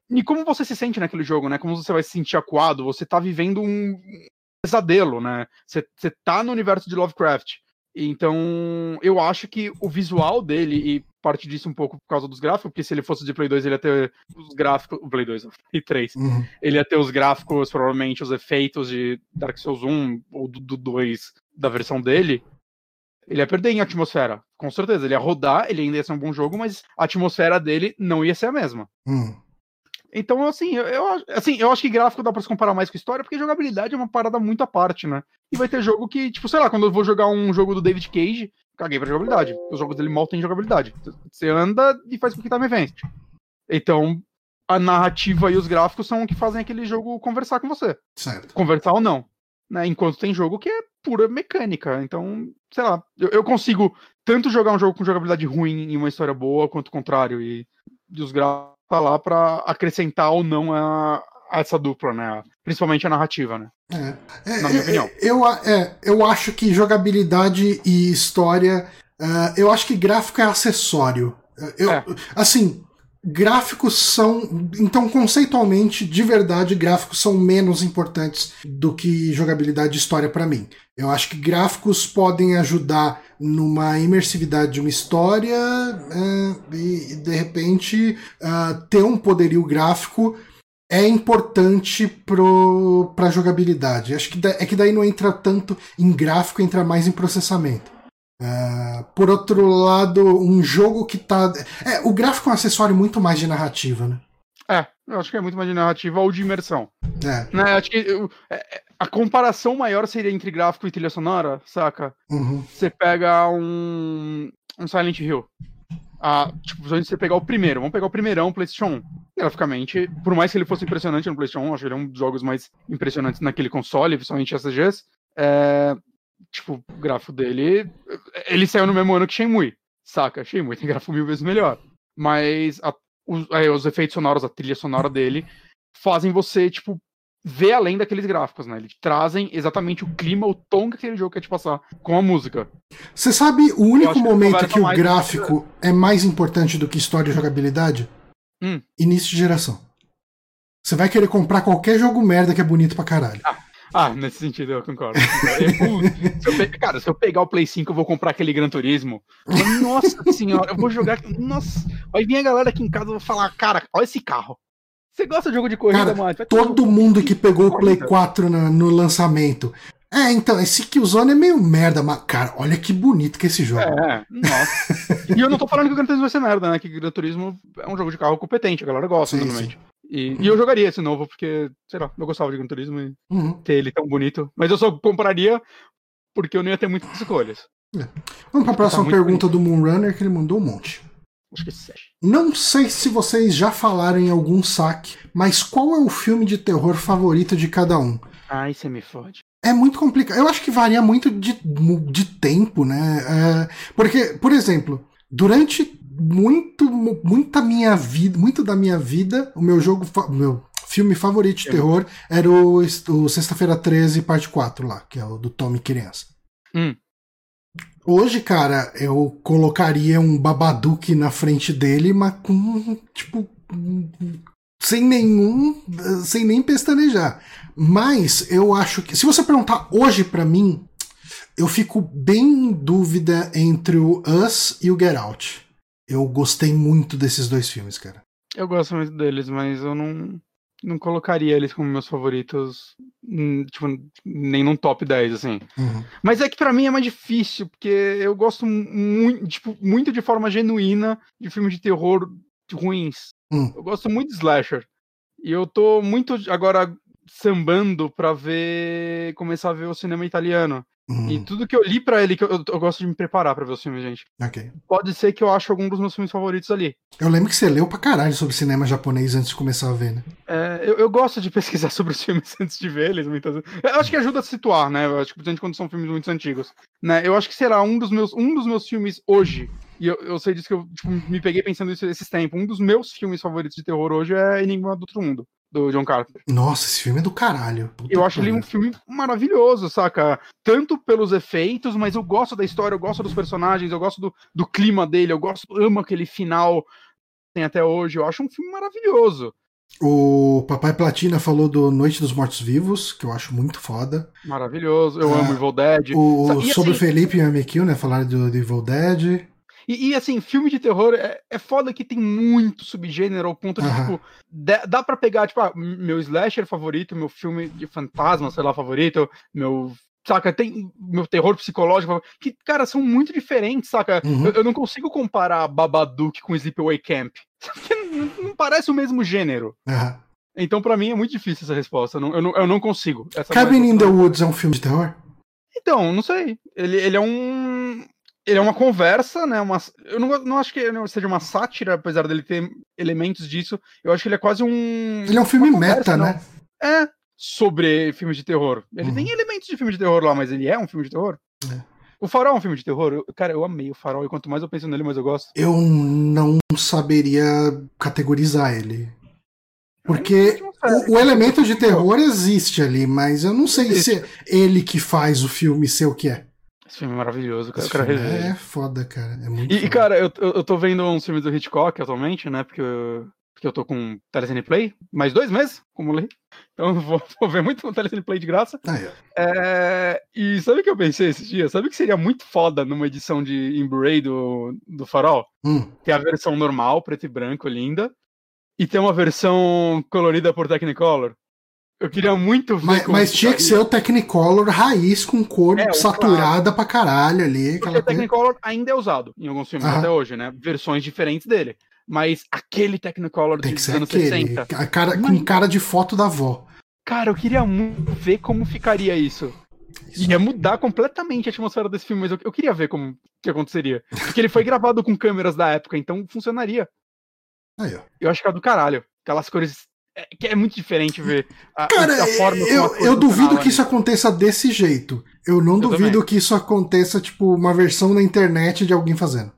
E como você se sente naquele jogo, né? Como você vai se sentir acuado, você tá vivendo um, pesadelo, né? Você tá no universo de Lovecraft. Então, eu acho que o visual dele, e parte disso um pouco por causa dos gráficos, porque se ele fosse de Play 2, ele ia ter os gráficos. O Play 2, e 3. Uhum. Ele ia ter os gráficos, provavelmente, os efeitos de Dark Souls 1 ou do, 2 da versão dele. Ele ia perder em atmosfera, com certeza. Ele ia rodar, ele ainda ia ser um bom jogo, mas a atmosfera dele não ia ser a mesma. Uhum. Então, assim, eu, eu, assim, eu acho que gráfico dá pra se comparar mais com história, porque jogabilidade é uma parada muito à parte, né? E vai ter jogo que, tipo, sei lá, quando eu vou jogar um jogo do David Cage, caguei pra jogabilidade. Os jogos dele mal têm jogabilidade. Você anda e faz com que tá me vence. Então, a narrativa e os gráficos são o que fazem aquele jogo conversar com você. Certo. Conversar ou não. Né? Enquanto tem jogo que é pura mecânica. Então, sei lá, eu, eu consigo tanto jogar um jogo com jogabilidade ruim e uma história boa, quanto o contrário. E, e os gráficos tá lá para acrescentar ou não a, a, essa dupla, né? Principalmente a narrativa, né? É. é Na minha é, opinião. Eu, é, eu acho que jogabilidade e história. Uh, eu acho que gráfico é acessório. Eu. Assim, gráficos são. Então, conceitualmente, de verdade, gráficos são menos importantes do que jogabilidade e história para mim. Eu acho que gráficos podem ajudar numa imersividade de uma história é, e, de repente, uh, ter um poderio gráfico é importante para a jogabilidade. Acho que é que daí não entra tanto em gráfico, entra mais em processamento. Uh, por outro lado, um jogo que tá. É, o gráfico é um acessório muito mais de narrativa, né? É, eu acho que é muito mais de narrativa ou de imersão. É. Né, acho que eu, é, é, a comparação maior seria entre gráfico e trilha sonora, saca? Uhum. Você pega um, um Silent Hill. Ah, tipo, se você pegar o primeiro, vamos pegar o primeirão, PlayStation 1. Graficamente, por mais que ele fosse impressionante no PlayStation 1, acho que ele é um dos jogos mais impressionantes naquele console, principalmente SGs. É, tipo, o gráfico dele. Ele saiu no mesmo ano que Shenmue, saca? Shenmue tem gráfico mil vezes melhor. Mas a, os, é, os efeitos sonoros, a trilha sonora dele, fazem você, tipo, ver além daqueles gráficos, né? Eles trazem exatamente o clima, o tom que aquele jogo quer te passar com a música. Você sabe o único momento que o gráfico é mais importante do que história e jogabilidade? Hum. Início de geração. Você vai querer comprar qualquer jogo merda que é bonito pra caralho. Ah, ah, nesse sentido eu concordo. se eu pe... Cara, se eu pegar o Play 5, eu vou comprar aquele Gran Turismo. Nossa senhora, eu vou jogar. Nossa, vai vir a galera aqui em casa e vou falar, cara, olha esse carro. Você gosta de jogo de corrida, mano? Todo mundo que pegou o Play 4 no, no lançamento. É, então, esse Killzone é meio merda, mas, cara, olha que bonito que é esse jogo. É, nossa. e eu não tô falando que o Gran Turismo vai ser merda, né? Que o Gran Turismo é um jogo de carro competente, a galera gosta, normalmente. E, e, eu jogaria esse novo, porque, sei lá, eu gostava de Gran Turismo e uhum. ter ele tão bonito. Mas eu só compraria porque eu não ia ter muitas escolhas. É. Vamos pra próxima tá pergunta bonito. do Moonrunner, que ele mandou um monte. Acho que sete. Não sei se vocês já falaram em algum saque, mas qual é o filme de terror favorito de cada um? Ai, você me fode. É muito complicado. Eu acho que varia muito de, de tempo, né? É, porque, por exemplo, durante muito, muita minha vida, muito da minha vida, o meu jogo, meu filme favorito de terror era o, o Sexta-feira 13, parte 4 lá, que é o do Tommy Criança. Hum. Hoje, cara, eu colocaria um Babadook na frente dele, mas com, tipo, sem nenhum, sem nem pestanejar. Mas eu acho que, se você perguntar hoje para mim, eu fico bem em dúvida entre o Us e o Get Out. Eu gostei muito desses dois filmes, cara. Eu gosto muito deles, mas eu não não colocaria eles como meus favoritos, hum, tipo, nem num top 10, assim. Uhum. Mas é que para mim é mais difícil, porque eu gosto muito, tipo, muito de forma genuína de filmes de terror ruins. Uhum. Eu gosto muito de slasher. E eu tô muito agora sambando pra ver. começar a ver o cinema italiano. Uhum. E tudo que eu li para ele, que eu, eu, gosto de me preparar para ver os filmes, gente. Ok. Pode ser que eu ache algum dos meus filmes favoritos ali. Eu lembro que você leu pra caralho sobre cinema japonês antes de começar a ver, né? É, eu, eu, gosto de pesquisar sobre os filmes antes de ver eles, muitas vezes. Eu acho que ajuda a situar, né? Eu acho que, principalmente quando são filmes muito antigos. Né? Eu acho que será um dos meus, um dos meus filmes hoje. E eu, eu sei disso que eu tipo, me peguei pensando isso esses tempos. Um dos meus filmes favoritos de terror hoje é Enigma do Outro Mundo do John Carpenter. Nossa, esse filme é do caralho. Puta eu acho ele um filme maravilhoso, saca? Tanto pelos efeitos, mas eu gosto da história, eu gosto dos personagens, eu gosto do, do clima dele, eu gosto, amo aquele final tem até hoje. Eu acho um filme maravilhoso. O Papai Platina falou do Noite dos Mortos Vivos, que eu acho muito foda. Maravilhoso, eu ah, amo Evil Dead. O, e, sobre assim, o Felipe e o né? Falaram do, do Evil Dead. E, e, assim, filme de terror é, é foda que tem muito subgênero ao ponto de, uhum. tipo, dá, dá pra pegar, tipo, ah, meu slasher favorito, meu filme de fantasma, sei lá, favorito, meu. Saca, tem meu terror psicológico, que, cara, são muito diferentes, saca? Uhum. Eu, eu, não consigo comparar Babadook com Sleepaway Camp. Não, não, parece o mesmo gênero. Uhum. Então, para mim, é muito difícil essa resposta. Eu não, eu não, eu não consigo. Cabin in the Woods é um filme de terror? Então, não sei. Ele, ele é um ele é uma conversa, né? Uma, eu não, não acho que ele seja uma sátira, apesar dele ter elementos disso. Eu acho que ele é quase um. Ele é um filme conversa, meta, não. né? É, sobre filmes de terror. Ele uhum. tem elementos de filme de terror lá, mas ele é um filme de terror. É. O Farol é um filme de terror? Eu, cara, eu amei o Farol e quanto mais eu penso nele, mais eu gosto. Eu não saberia categorizar ele. Porque o, o, elemento de terror existe ali, mas eu não sei existe. se é ele que faz o filme ser o que é. Esse filme é maravilhoso, cara. Esse filme é foda, cara. É muito e, e, cara, eu, eu tô vendo uns filmes do Hitchcock atualmente, né? Porque eu, porque eu tô com Telecine Play, mais dois meses, como li. Então eu vou, vou ver muito Telecine Play de graça. Ah, é. É, e sabe o que eu pensei esses dias? Sabe o que seria muito foda numa edição de Embraer do, do Farol? Hum. Tem a versão normal, preto e branco, linda. E tem uma versão colorida por Technicolor. Eu queria muito ver. Mas, mas tinha que ser o Technicolor raiz com cor é, saturada claro. pra caralho ali. Porque o Technicolor ainda é usado em alguns filmes até hoje, né? Versões diferentes dele. Mas aquele Technicolor Tem dos anos aquele. 60. A cara, mas... Com cara de foto da avó. Cara, eu queria muito ver como ficaria isso. isso. Ia mudar completamente a atmosfera desse filme, mas eu, eu queria ver como que aconteceria. Porque ele foi gravado com câmeras da época, então funcionaria. Aí, ó. Eu acho que é do caralho. Aquelas cores é, é muito diferente ver a, Cara, a forma eu, eu duvido que isso aconteça desse jeito. Eu não eu duvido também. que isso aconteça, tipo, uma versão na internet de alguém fazendo.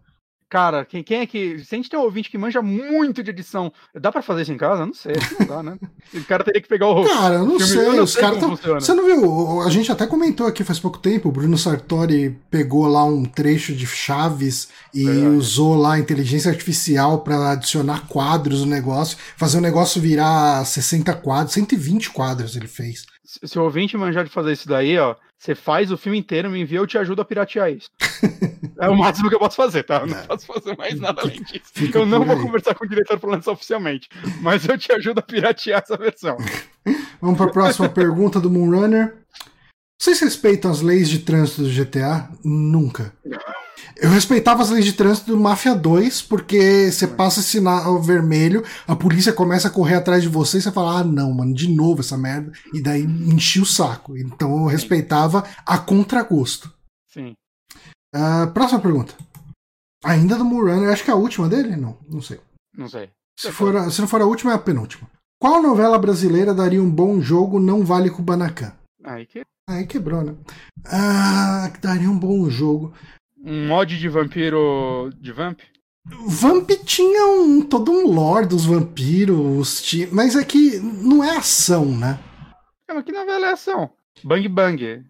Cara, quem, quem é que. Se a gente tem um ouvinte que manja muito de edição, dá pra fazer isso em casa? Não sei, não dá, né? O cara teria que pegar o. Cara, eu não sei. Eu os caras tão... Você não viu? A gente até comentou aqui faz pouco tempo. O Bruno Sartori pegou lá um trecho de Chaves e Verdade. usou lá a inteligência artificial para adicionar quadros no negócio, fazer o negócio virar 60 quadros, 120 quadros ele fez. Se o ouvinte manjar de fazer isso daí, ó, você faz o filme inteiro, me envia, eu te ajudo a piratear isso. é o máximo que eu posso fazer, tá? Eu não é. posso fazer mais nada além disso. Eu não vou conversar com o diretor pra lançar oficialmente, mas eu te ajudo a piratear essa versão. Vamos para a próxima pergunta do Moonrunner. Vocês respeitam as leis de trânsito do GTA? Nunca. Eu respeitava as leis de trânsito do Mafia 2, porque você passa sinal vermelho, a polícia começa a correr atrás de você e você fala, ah, não, mano, de novo essa merda. E daí enchi o saco. Então eu respeitava a contragosto. Sim. Uh, próxima pergunta. Ainda do Murano, acho que é a última dele? Não, não sei. Não sei. Se, for a, se não for a última, é a penúltima. Qual novela brasileira daria um bom jogo não vale Kubanacan? Aí, que... Aí quebrou, né? Ah, daria um bom jogo. Um mod de vampiro de Vamp? Vamp tinha um, todo um lore dos vampiros, mas é que não é ação, né? É, mas que novela é ação? Bang Bang. É,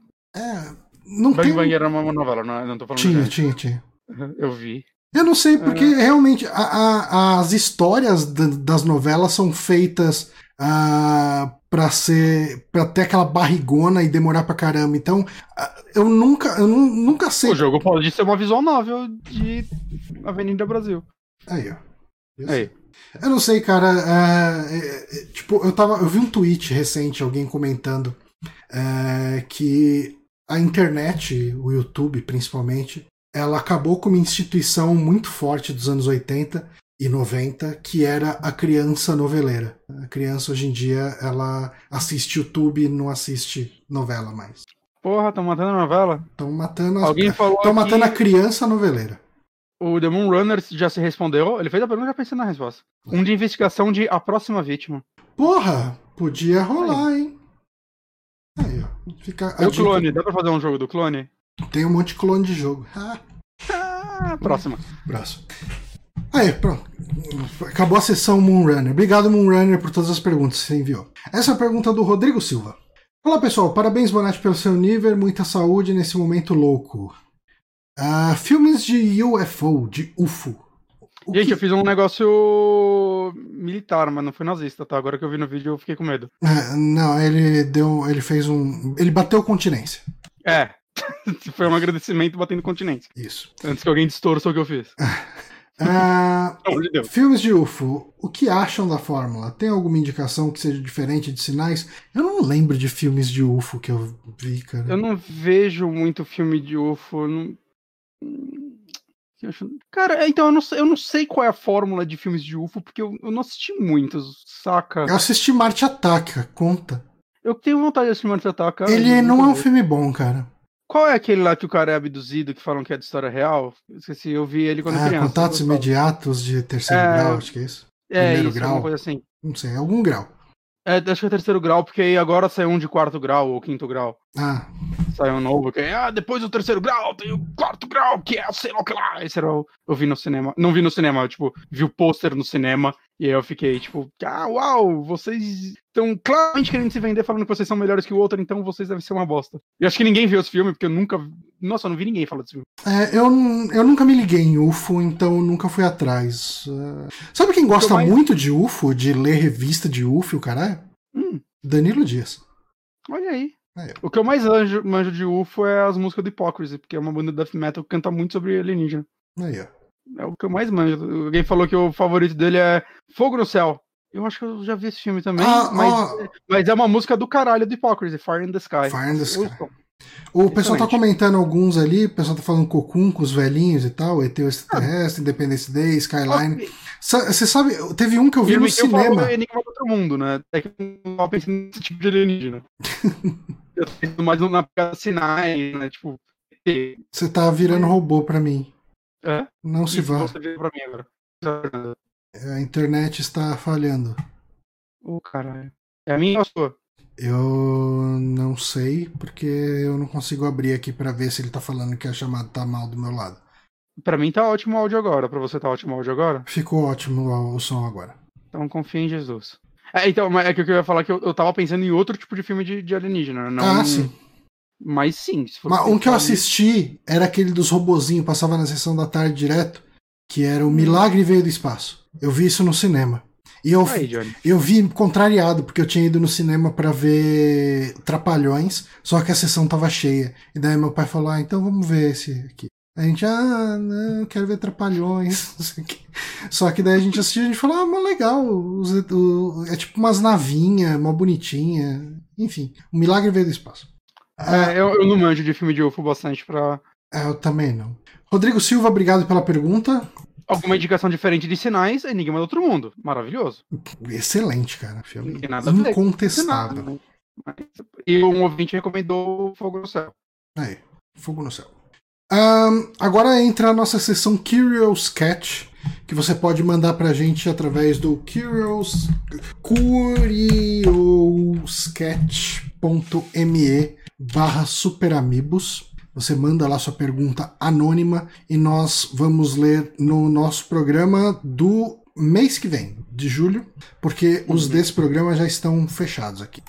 não Bang tem. Bang era uma novela, não, não tô falando Tinha, tinha, tinha. Eu vi. Eu não sei, porque É. realmente a- a- as histórias da- das novelas são feitas ah, pra ser. para ter aquela barrigona e demorar pra caramba. Então, eu nunca. Eu nu- nunca sei. O jogo pode ser uma visual novel de Avenida Brasil. Aí, ó. Eu, Aí. eu não sei, cara. é, é, é, tipo, eu tava. Eu vi um tweet recente, alguém comentando é, que a internet, o YouTube principalmente, ela acabou com uma instituição muito forte dos anos 80 e 90, que era a criança noveleira. A criança hoje em dia ela assiste YouTube e não assiste novela mais. Porra, tão matando a novela? Estão matando, as- Alguém falou tão matando a criança noveleira. o The Moon Runner já se respondeu. Ele fez a pergunta e já pensei na resposta. Um de investigação de A Próxima Vítima. Porra, podia rolar, hein? Aí, ó. Fica o dica. clone, dá pra fazer um jogo do clone? Tem um monte de clone de jogo. Ah, Ah, próxima. braço. Aí, pronto. Acabou a sessão Moonrunner. Obrigado, Moonrunner, por todas as perguntas que você enviou. Essa é a pergunta do Rodrigo Silva. Olá, pessoal. Parabéns, Bonatti, pelo seu nível. Muita saúde nesse momento louco. Ah, filmes de UFO, de UFO. O Gente, que- eu fiz um negócio militar, mas não foi nazista, tá? Agora que eu vi no vídeo eu fiquei com medo. É, não, ele deu. Ele fez um. Ele bateu continência. É. foi um agradecimento batendo continente. Isso. Antes que alguém distorça o que eu fiz. Ah. Filmes de UFO, o que acham da fórmula? Tem alguma indicação que seja diferente de sinais? Eu não lembro de filmes de UFO que eu vi, cara. Eu não vejo muito filme de UFO. Não... Cara, é, então eu não, sei, eu não sei qual é a fórmula de filmes de UFO, porque eu, eu não assisti muitos, saca? Eu assisti Marte Ataca, conta. Eu tenho vontade de assistir Marte Ataca. Ele eu não é nunca um filme bom, cara. Qual é aquele lá que o cara é abduzido, que falam que é de história real? Eu esqueci, eu vi ele quando Ah, criança. contatos imediatos de terceiro É, grau, acho que é isso. É, primeiro isso, grau. alguma coisa assim. Não sei, algum grau. É, acho que é terceiro grau, porque aí agora saiu um de quarto grau ou quinto grau. Ah, Saiu um novo, que é, ah, depois do terceiro grau tem o quarto grau, que é sei lá o que lá. Esse era o. Eu vi no cinema. Não vi no cinema, eu, tipo, vi o pôster no cinema e aí eu fiquei, tipo, ah, uau, vocês estão claramente querendo se vender falando que vocês são melhores que o outro, então vocês devem ser uma bosta. E acho que ninguém viu esse filme, porque eu nunca. Nossa, eu não vi ninguém falar desse filme. é, eu, eu nunca me liguei em UFO, então eu nunca fui atrás. Ah, sabe quem gosta mais- muito de UFO, de ler revista de UFO, caralho? Hum, Danilo Dias. olha aí. Aí, O que eu mais anjo, manjo de UFO é as músicas do Hypocrisy, porque é uma banda de death metal que canta muito sobre alienígena. Aí, ó. É o que eu mais manjo. Alguém falou que o favorito dele é Fogo no Céu. Eu acho que eu já vi esse filme também, Ah, mas, ó. mas é uma música do caralho do Hypocrisy, Fire in the Sky. Fire in the Sky. O pessoal tá comentando alguns ali, o pessoal tá falando Cocum com os velhinhos e tal, ET extraterrestre, Independence Day, Skyline. Você sabe, teve um que eu vi no que eu falo cinema. é Enigma do Outro Mundo, né? É que eu pensando nesse tipo de alienígena. eu tô pensando mais na pegada sinais, né? Tipo. Você tá virando robô pra mim. É? Não se Isso vá. Você veio pra mim agora. A internet está falhando. Ô, caralho. É a minha ou a sua? Eu não sei, porque eu não consigo abrir aqui pra ver se ele tá falando que a chamada tá mal do meu lado. Pra mim tá ótimo o áudio agora. Pra você tá ótimo o áudio agora? Ficou ótimo o som agora. Então confia em Jesus. É, então, mas é que eu ia falar que eu, eu tava pensando em outro tipo de filme de, de alienígena. Não, Ah, sim. Mas sim. Mas um que eu assisti era aquele dos robozinhos, passava na sessão da tarde direto, que era o Milagre Veio do Espaço. Eu vi isso no cinema. E eu, Aí, eu vi contrariado, porque eu tinha ido no cinema pra ver Trapalhões, só que a sessão tava cheia. E daí meu pai falou: ah, então vamos ver esse aqui. A gente, ah, não, quero ver Trapalhões. não sei o quê. Só que daí a gente assistiu e a gente falou: ah, mas legal. é tipo umas navinhas, mó bonitinha. Enfim, o Milagre Veio do Espaço. Ah, É, eu, eu não manjo de filme de UFO bastante pra. É, eu também não. Rodrigo Silva, obrigado pela pergunta. Alguma indicação diferente de sinais, Enigma do Outro Mundo. Maravilhoso. Excelente, cara. Filme nada incontestável. Sinais, mas- E um ouvinte recomendou Fogo no Céu. Aí, fogo no céu. Ahn, agora entra a nossa sessão Curious Cat, que você pode mandar pra gente através do Curious curiouscat.me barra superamigos. Você manda lá sua pergunta anônima e nós vamos ler no nosso programa do mês que vem, de julho, porque os desse programa já estão fechados aqui.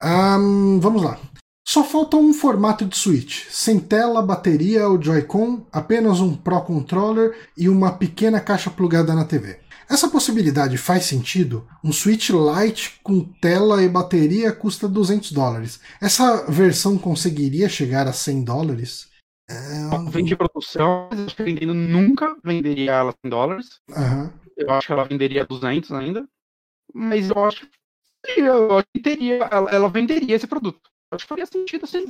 Ahn, vamos lá. Só falta um formato de Switch, sem tela, bateria ou Joy-Con, apenas um Pro Controller e uma pequena caixa plugada na TV. Essa possibilidade faz sentido? Um Switch Lite com tela e bateria custa 200 dólares. Essa versão conseguiria chegar a 100 dólares? É... Vem de produção, mas acho que a Nintendo nunca venderia ela 100 dólares. Uhum. Eu acho que ela venderia 200 ainda. Mas eu acho que, eu acho que teria, ela, ela venderia esse produto. Eu acho que faria sentido sim.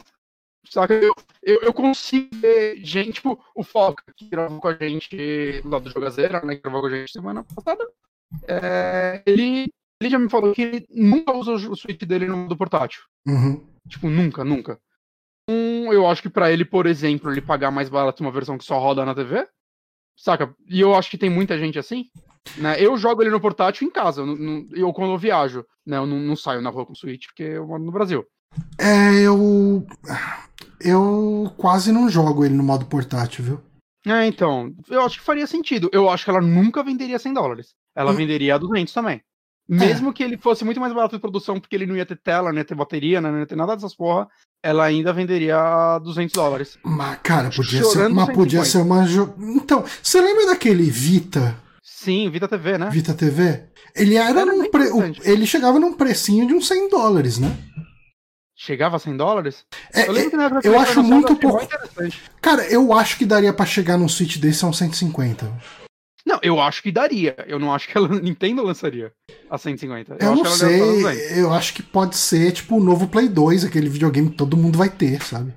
Saca? Eu, eu, eu, consigo ver gente, tipo, o Foca, que gravou com a gente lá do Jogazeira, né? Que gravou com a gente semana passada. É, ele, ele já me falou que ele nunca usa o Switch dele no modo portátil. Uhum. Tipo, nunca, nunca. Um, eu acho que para ele, por exemplo, ele pagar mais barato uma versão que só roda na TV, saca? E eu acho que tem muita gente assim. Né? Eu jogo ele no portátil em casa. Eu, eu quando eu viajo, né? Eu não, não saio na rua com o Switch porque eu moro no Brasil. É, eu. Eu quase não jogo ele no modo portátil, viu? É, então. Eu acho que faria sentido. Eu acho que ela nunca venderia 100 dólares. Ela hum. venderia a 200 também. É. Mesmo é. que ele fosse muito mais barato de produção, porque ele não ia ter tela, não ia ter bateria, não ia ter nada dessas porra, ela ainda venderia a 200 dólares. Mas, cara, podia ser, mas podia ser uma. Jo... Então, você lembra daquele Vita? Sim, Vita TV, né? Vita TV? Ele era, era num pre... Ele chegava num precinho de uns 100 dólares, né? Chegava a 100 dólares? É, eu, que eu acho muito pouco. Cara, eu acho que daria para chegar num Switch desse a uns 150. Não, eu acho que daria. Eu não acho que a Nintendo lançaria a 150. Eu, eu não sei. Eu acho que pode ser tipo o novo Play 2, aquele videogame que todo mundo vai ter, sabe?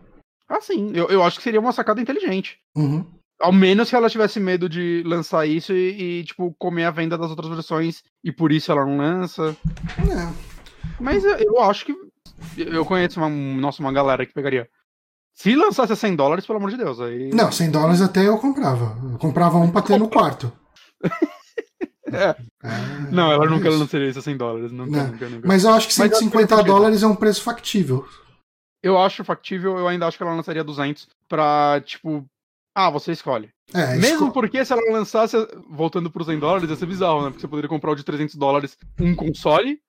Ah, sim. Eu, eu acho que seria uma sacada inteligente. Uhum. Ao menos se ela tivesse medo de lançar isso e, e, tipo, comer a venda das outras versões e por isso ela não lança. É. Mas eu, eu acho que eu conheço uma, nossa, uma galera que pegaria. Se lançasse a 100 dólares, pelo amor de Deus. Aí... Não, 100 dólares até eu comprava. Eu comprava um pra ter no quarto. é. É, não, ela nunca isso. lançaria isso a 100 dólares. Nunca, nunca, nunca. Mas eu acho que 150 dólares é um preço factível. Eu acho factível, eu ainda acho que ela lançaria 200 pra, tipo, ah, você escolhe. É, Mesmo esco... porque se ela lançasse, voltando para os 100 dólares, ia ser bizarro, né? Porque você poderia comprar o de 300 dólares um console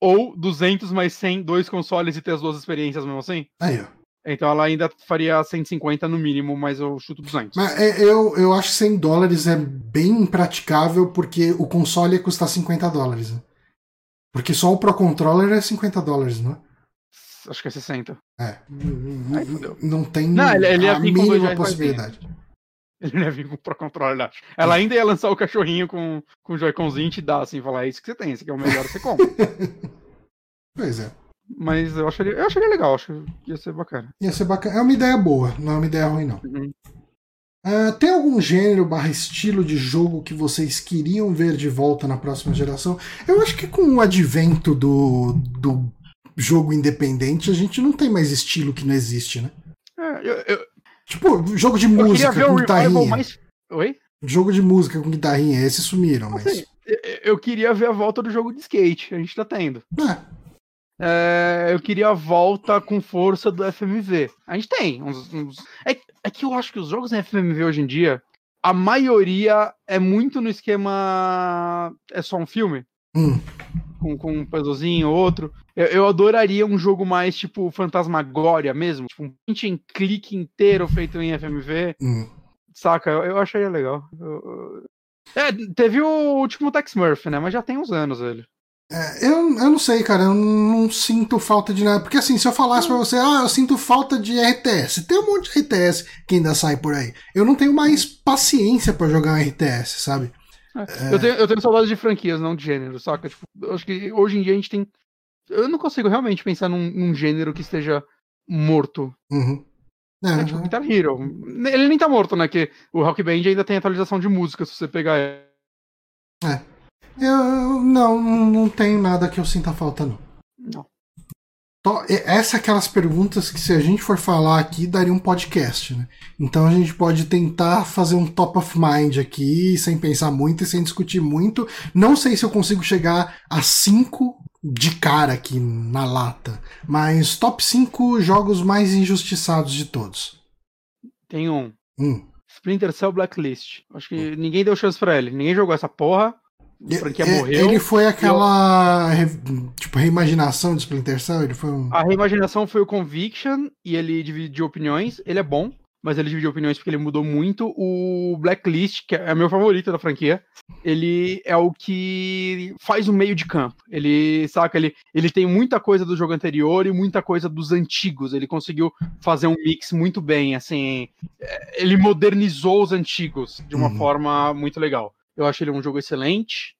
ou 200 mais 100, dois consoles e ter as duas experiências mesmo assim? Aí, ó. Então ela ainda faria 150 no mínimo, mas eu chuto 200. Mas é, eu, eu acho que 100 dólares é bem impraticável porque o console ia custar 50 dólares. Né? Porque só o Pro Controller é 50 dólares, não é? Acho que é 60. É. Aí, não tem não, ele, ele a mínima possibilidade. Ele ia vir com o Pro Controller. Ela ainda ia lançar o cachorrinho com, com o Joy-Conzinho e te dar, assim, falar, é isso que você tem, esse aqui é o melhor, você compra. pois é. Mas eu acharia, eu acharia legal, acho que ia ser bacana. Ia ser bacana. É uma ideia boa, não é uma ideia ruim, não. Uhum. Uh, tem algum gênero barra estilo de jogo que vocês queriam ver de volta na próxima geração? Eu acho que com o advento do, do jogo independente, a gente não tem mais estilo que não existe, né? É, eu, eu, Tipo, jogo de música com guitarrinha. Mais... Oi? Jogo de música com guitarrinha, esses sumiram, mas. Assim, eu queria ver a volta do jogo de skate, a gente tá tendo. É. É, eu queria a volta com força do FMV. A gente tem. Uns, uns... É, é, que eu acho que os jogos em FMV hoje em dia, a maioria é muito no esquema. É só um filme. Hum com, com um puzzlezinho ou outro. Eu, eu, adoraria um jogo mais tipo Fantasmagória mesmo, tipo um print em clique inteiro feito em FMV. Hum. Saca? Eu, eu acharia legal. Eu, é, teve o último Tex Murphy, né? Mas já tem uns anos ele. É, eu, eu não sei, cara, eu não sinto falta de nada. Porque assim, se eu falasse pra você, ah, eu sinto falta de RTS, tem um monte de RTS que ainda sai por aí. Eu não tenho mais paciência para jogar um RTS, sabe? É. Eu, tenho, eu tenho saudade de franquias, não de gênero, saca? Tipo, eu acho que hoje em dia a gente tem. Eu não consigo realmente pensar num, num gênero que esteja morto. Uhum. É, é, tipo, Guitar Hero. Ele nem tá morto, né? Que o Rock Band ainda tem atualização de música, se você pegar. É. Eu não, não tenho nada que eu sinta falta, não. Não. Essa é aquelas perguntas que, se a gente for falar aqui, daria um podcast, né? Então a gente pode tentar fazer um top of mind aqui, sem pensar muito e sem discutir muito. Não sei se eu consigo chegar a cinco de cara aqui na lata, mas top 5 jogos mais injustiçados de todos. Tem um. Hum. Splinter Cell Blacklist. Acho que hum. ninguém deu chance pra ele. Ninguém jogou essa porra. a franquia é, morreu. Ele foi aquela eu... tipo reimaginação de Splinter Cell, ele foi um... A reimaginação foi o Conviction e ele dividiu opiniões, ele é bom, mas ele dividiu opiniões porque ele mudou muito. O Blacklist, que é meu favorito da franquia, ele é o que faz o meio de campo. Ele, saca, ele, ele tem muita coisa do jogo anterior e muita coisa dos antigos. Ele conseguiu fazer um mix muito bem, assim, é, ele modernizou os antigos de uma uhum. forma muito legal. Eu acho ele um jogo excelente.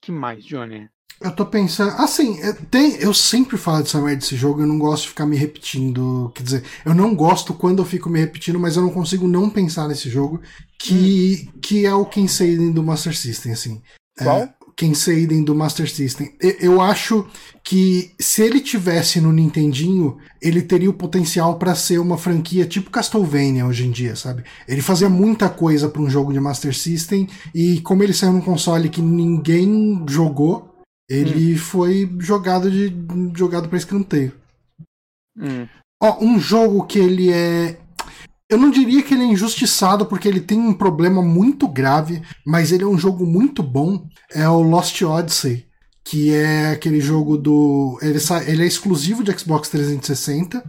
que mais, Johnny? Eu tô pensando. Assim, é, tem, eu sempre falo dessa merda desse jogo, eu não gosto de ficar me repetindo. Quer dizer, eu não gosto quando eu fico me repetindo, mas eu não consigo não pensar nesse jogo, que, hum. que é o Kenseiden do Master System, assim. É, Qual? É, Kenseiden do Master System. Eu acho que se ele tivesse no Nintendinho, ele teria o potencial para ser uma franquia tipo Castlevania hoje em dia, sabe? Ele fazia muita coisa para um jogo de Master System e como ele saiu num console que ninguém jogou, ele hum. foi jogado de jogado para escanteio. Hum. Ó, um jogo que ele é eu não diria que ele é injustiçado porque ele tem um problema muito grave, mas ele é um jogo muito bom. É o Lost Odyssey, que é aquele jogo do. Ele, ele é exclusivo de Xbox 360.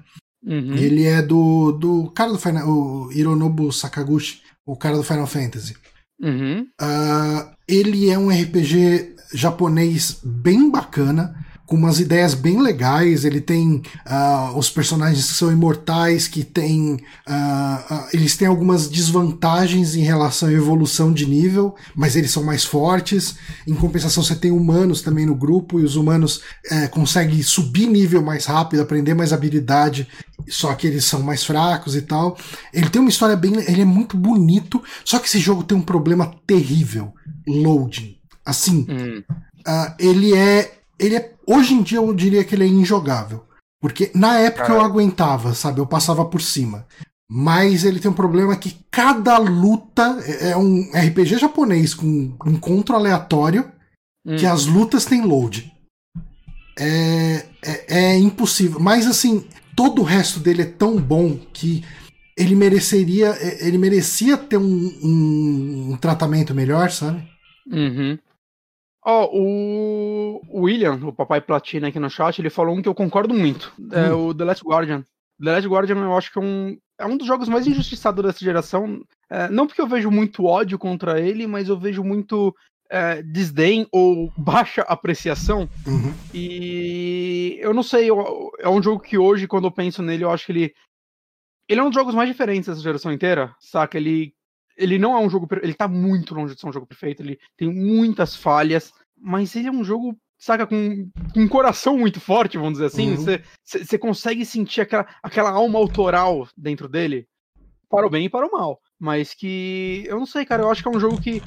Uhum. Ele é do, do cara do Final. O Hironobu Sakaguchi, o cara do Final Fantasy. Uhum. Uh, ele é um RPG japonês bem bacana, com umas ideias bem legais. Ele tem uh, os personagens que são imortais, que tem. Uh, uh, eles têm algumas desvantagens em relação à evolução de nível, mas eles são mais fortes. Em compensação, você tem humanos também no grupo, e os humanos uh, conseguem subir nível mais rápido, aprender mais habilidade, só que eles são mais fracos e tal. Ele tem uma história bem. Ele é muito bonito, só que esse jogo tem um problema terrível: loading. Assim, hum. uh, ele é. Ele é. Hoje em dia eu diria que ele é injogável. Porque na época Caralho. eu aguentava, sabe? Eu passava por cima. Mas ele tem um problema que cada luta é, é um RPG japonês com encontro aleatório, hum. que as lutas têm load. É, é, é, impossível. Mas assim, todo o resto dele é tão bom que ele mereceria. É, ele merecia ter um, um, um tratamento melhor, sabe? Uhum. Ó, oh, o William, o papai platina aqui no chat, ele falou um que eu concordo muito. É hum. o The Last Guardian. The Last Guardian eu acho que é um, é um dos jogos mais injustiçados dessa geração. É, não porque eu vejo muito ódio contra ele, mas eu vejo muito é, desdém ou baixa apreciação. Uhum. E eu não sei, eu, é um jogo que hoje, quando eu penso nele, eu acho que ele. Ele é um dos jogos mais diferentes dessa geração inteira, saca? Ele ele não é um jogo. Ele tá muito longe de ser um jogo perfeito. Ele tem muitas falhas, mas ele é um jogo, saca, com, com um coração muito forte, vamos dizer assim. Você uhum. consegue sentir aquela, aquela alma autoral dentro dele, para o bem e para o mal. Mas que. Eu não sei, cara. Eu acho que é um jogo que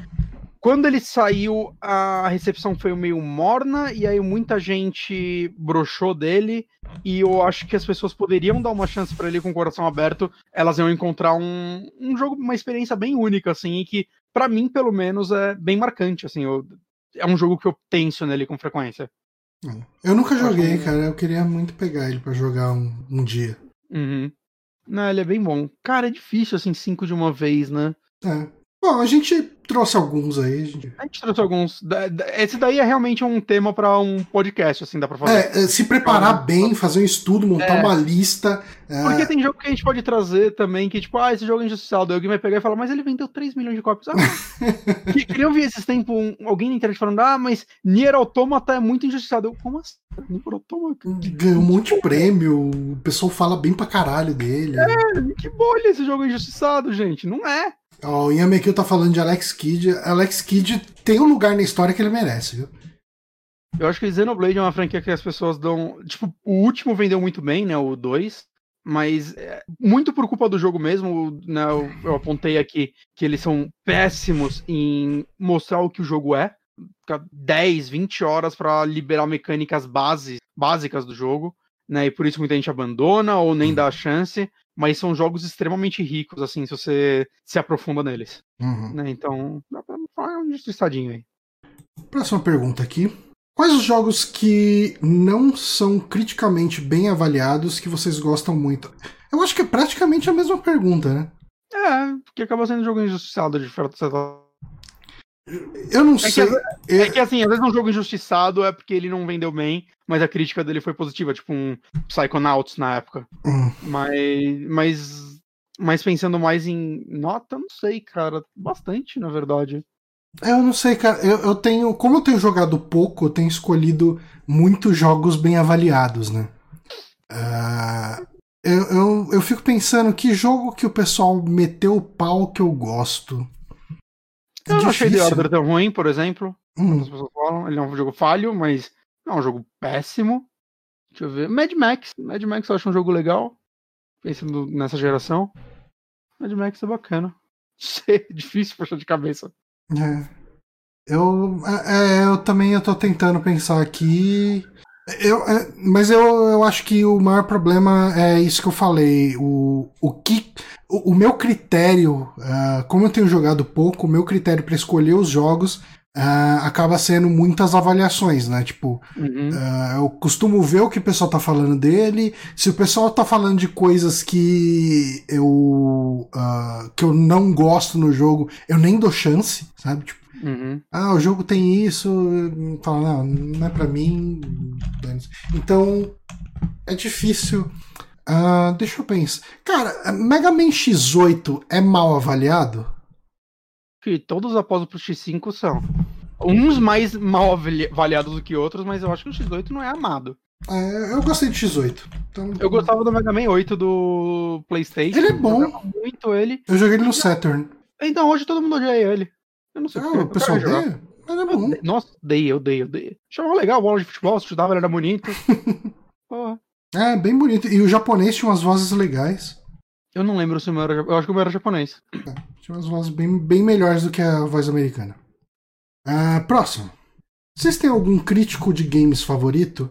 quando ele saiu, a recepção foi meio morna, e aí muita gente broxou dele, e eu acho que as pessoas poderiam dar uma chance para ele com o coração aberto, elas iam encontrar um, um jogo, uma experiência bem única, assim, e que, para mim, pelo menos, é bem marcante, assim, eu, é um jogo que eu penso nele com frequência. É. Eu nunca joguei, cara, eu queria muito pegar ele para jogar um, um dia. Uhum. Não, ele é bem bom. Cara, é difícil, assim, cinco de uma vez, né? É. Bom, a gente trouxe alguns aí. A gente, a gente trouxe alguns. Esse daí é realmente um tema para um podcast, assim, dá pra fazer. É, é se preparar bem, fazer um estudo, montar é. uma lista. É... Porque tem jogo que a gente pode trazer também, que tipo, ah, esse jogo é injustiçado. Alguém vai pegar e falar, mas ele vendeu 3 milhões de cópias. Ah, que, que eu vi esses tempos um, alguém na internet falando, ah, mas Nier Automata é muito injustiçado. Eu, como assim? Nier Automata? Ganhou um monte de prêmio, o pessoal fala bem pra caralho dele. É, que bolha esse jogo é injustiçado, gente. Não é. O Yamekil tá falando de Alex Kidd. Alex Kidd tem um lugar na história que ele merece, viu? Eu acho que Xenoblade é uma franquia que as pessoas dão. Tipo, o último vendeu muito bem, né? O 2. Mas é, muito por culpa do jogo mesmo, né, eu, eu, apontei aqui que eles são péssimos em mostrar o que o jogo é. Fica 10, 20 horas para liberar mecânicas base, básicas do jogo, né? E por isso muita gente abandona ou nem dá a chance mas são jogos extremamente ricos, assim, se você se aprofunda neles. Uhum. Né? Então, dá pra falar um estadinho aí. Próxima pergunta aqui. Quais os jogos que não são criticamente bem avaliados que vocês gostam muito? Eu acho que é praticamente a mesma pergunta, né? É, que acaba sendo um jogo injustiçado de certa Eu não é sei. Que, é que assim, às vezes um jogo injustiçado é porque ele não vendeu bem, mas a crítica dele foi positiva, tipo um Psychonauts na época. Hum. Mas, mas, mas pensando mais em nota, não sei, cara. Bastante, na verdade. Eu não sei, cara. Eu, eu tenho. Como eu tenho jogado pouco, eu tenho escolhido muitos jogos bem avaliados, né? Uh, eu, eu, eu fico pensando que jogo que o pessoal meteu o pau que eu gosto. É eu não achei The Order tão ruim, por exemplo. Hum. As pessoas falam. Ele é um jogo falho, mas não é um jogo péssimo. Deixa eu ver. Mad Max. Mad Max eu acho um jogo legal. Pensando nessa geração. Mad Max é bacana. Sei, difícil puxar de cabeça. É. Eu, é, é, eu também eu tô tentando pensar aqui. Eu, é, mas eu, eu acho que o maior problema é isso que eu falei. O, o que. O, o meu critério, uh, como eu tenho jogado pouco, o meu critério para escolher os jogos uh, acaba sendo muitas avaliações, né? Tipo, uhum. uh, eu costumo ver o que o pessoal tá falando dele. Se o pessoal tá falando de coisas que eu. que eu não gosto no jogo, eu nem dou chance, sabe? Tipo, Uhum. Ah, o jogo tem isso. Fala, não, não é pra mim. Então, é difícil. Uh, deixa eu pensar. Cara, Mega Man X8 é mal avaliado? Que todos após pro X5 são. Uns mais mal avaliados do que outros, mas eu acho que o X8 não é amado. É, eu gostei de X8. Então... Eu gostava do Mega Man 8 do PlayStation. Ele é bom. muito ele. Eu joguei ele no Saturn. Então hoje todo mundo odeia ele. Eu não sei ah, o pessoal odeia? Mas é bom. Nossa, odeia, odeia, odeia. Chamava legal, bola de futebol, se estudava, ele era bonito. Porra. É, bem bonito. E o japonês tinha umas vozes legais. Eu não lembro se o meu era. Eu acho que o meu era japonês. É, tinha umas vozes bem, bem melhores do que a voz americana. Uh, próximo. Vocês têm algum crítico de games favorito?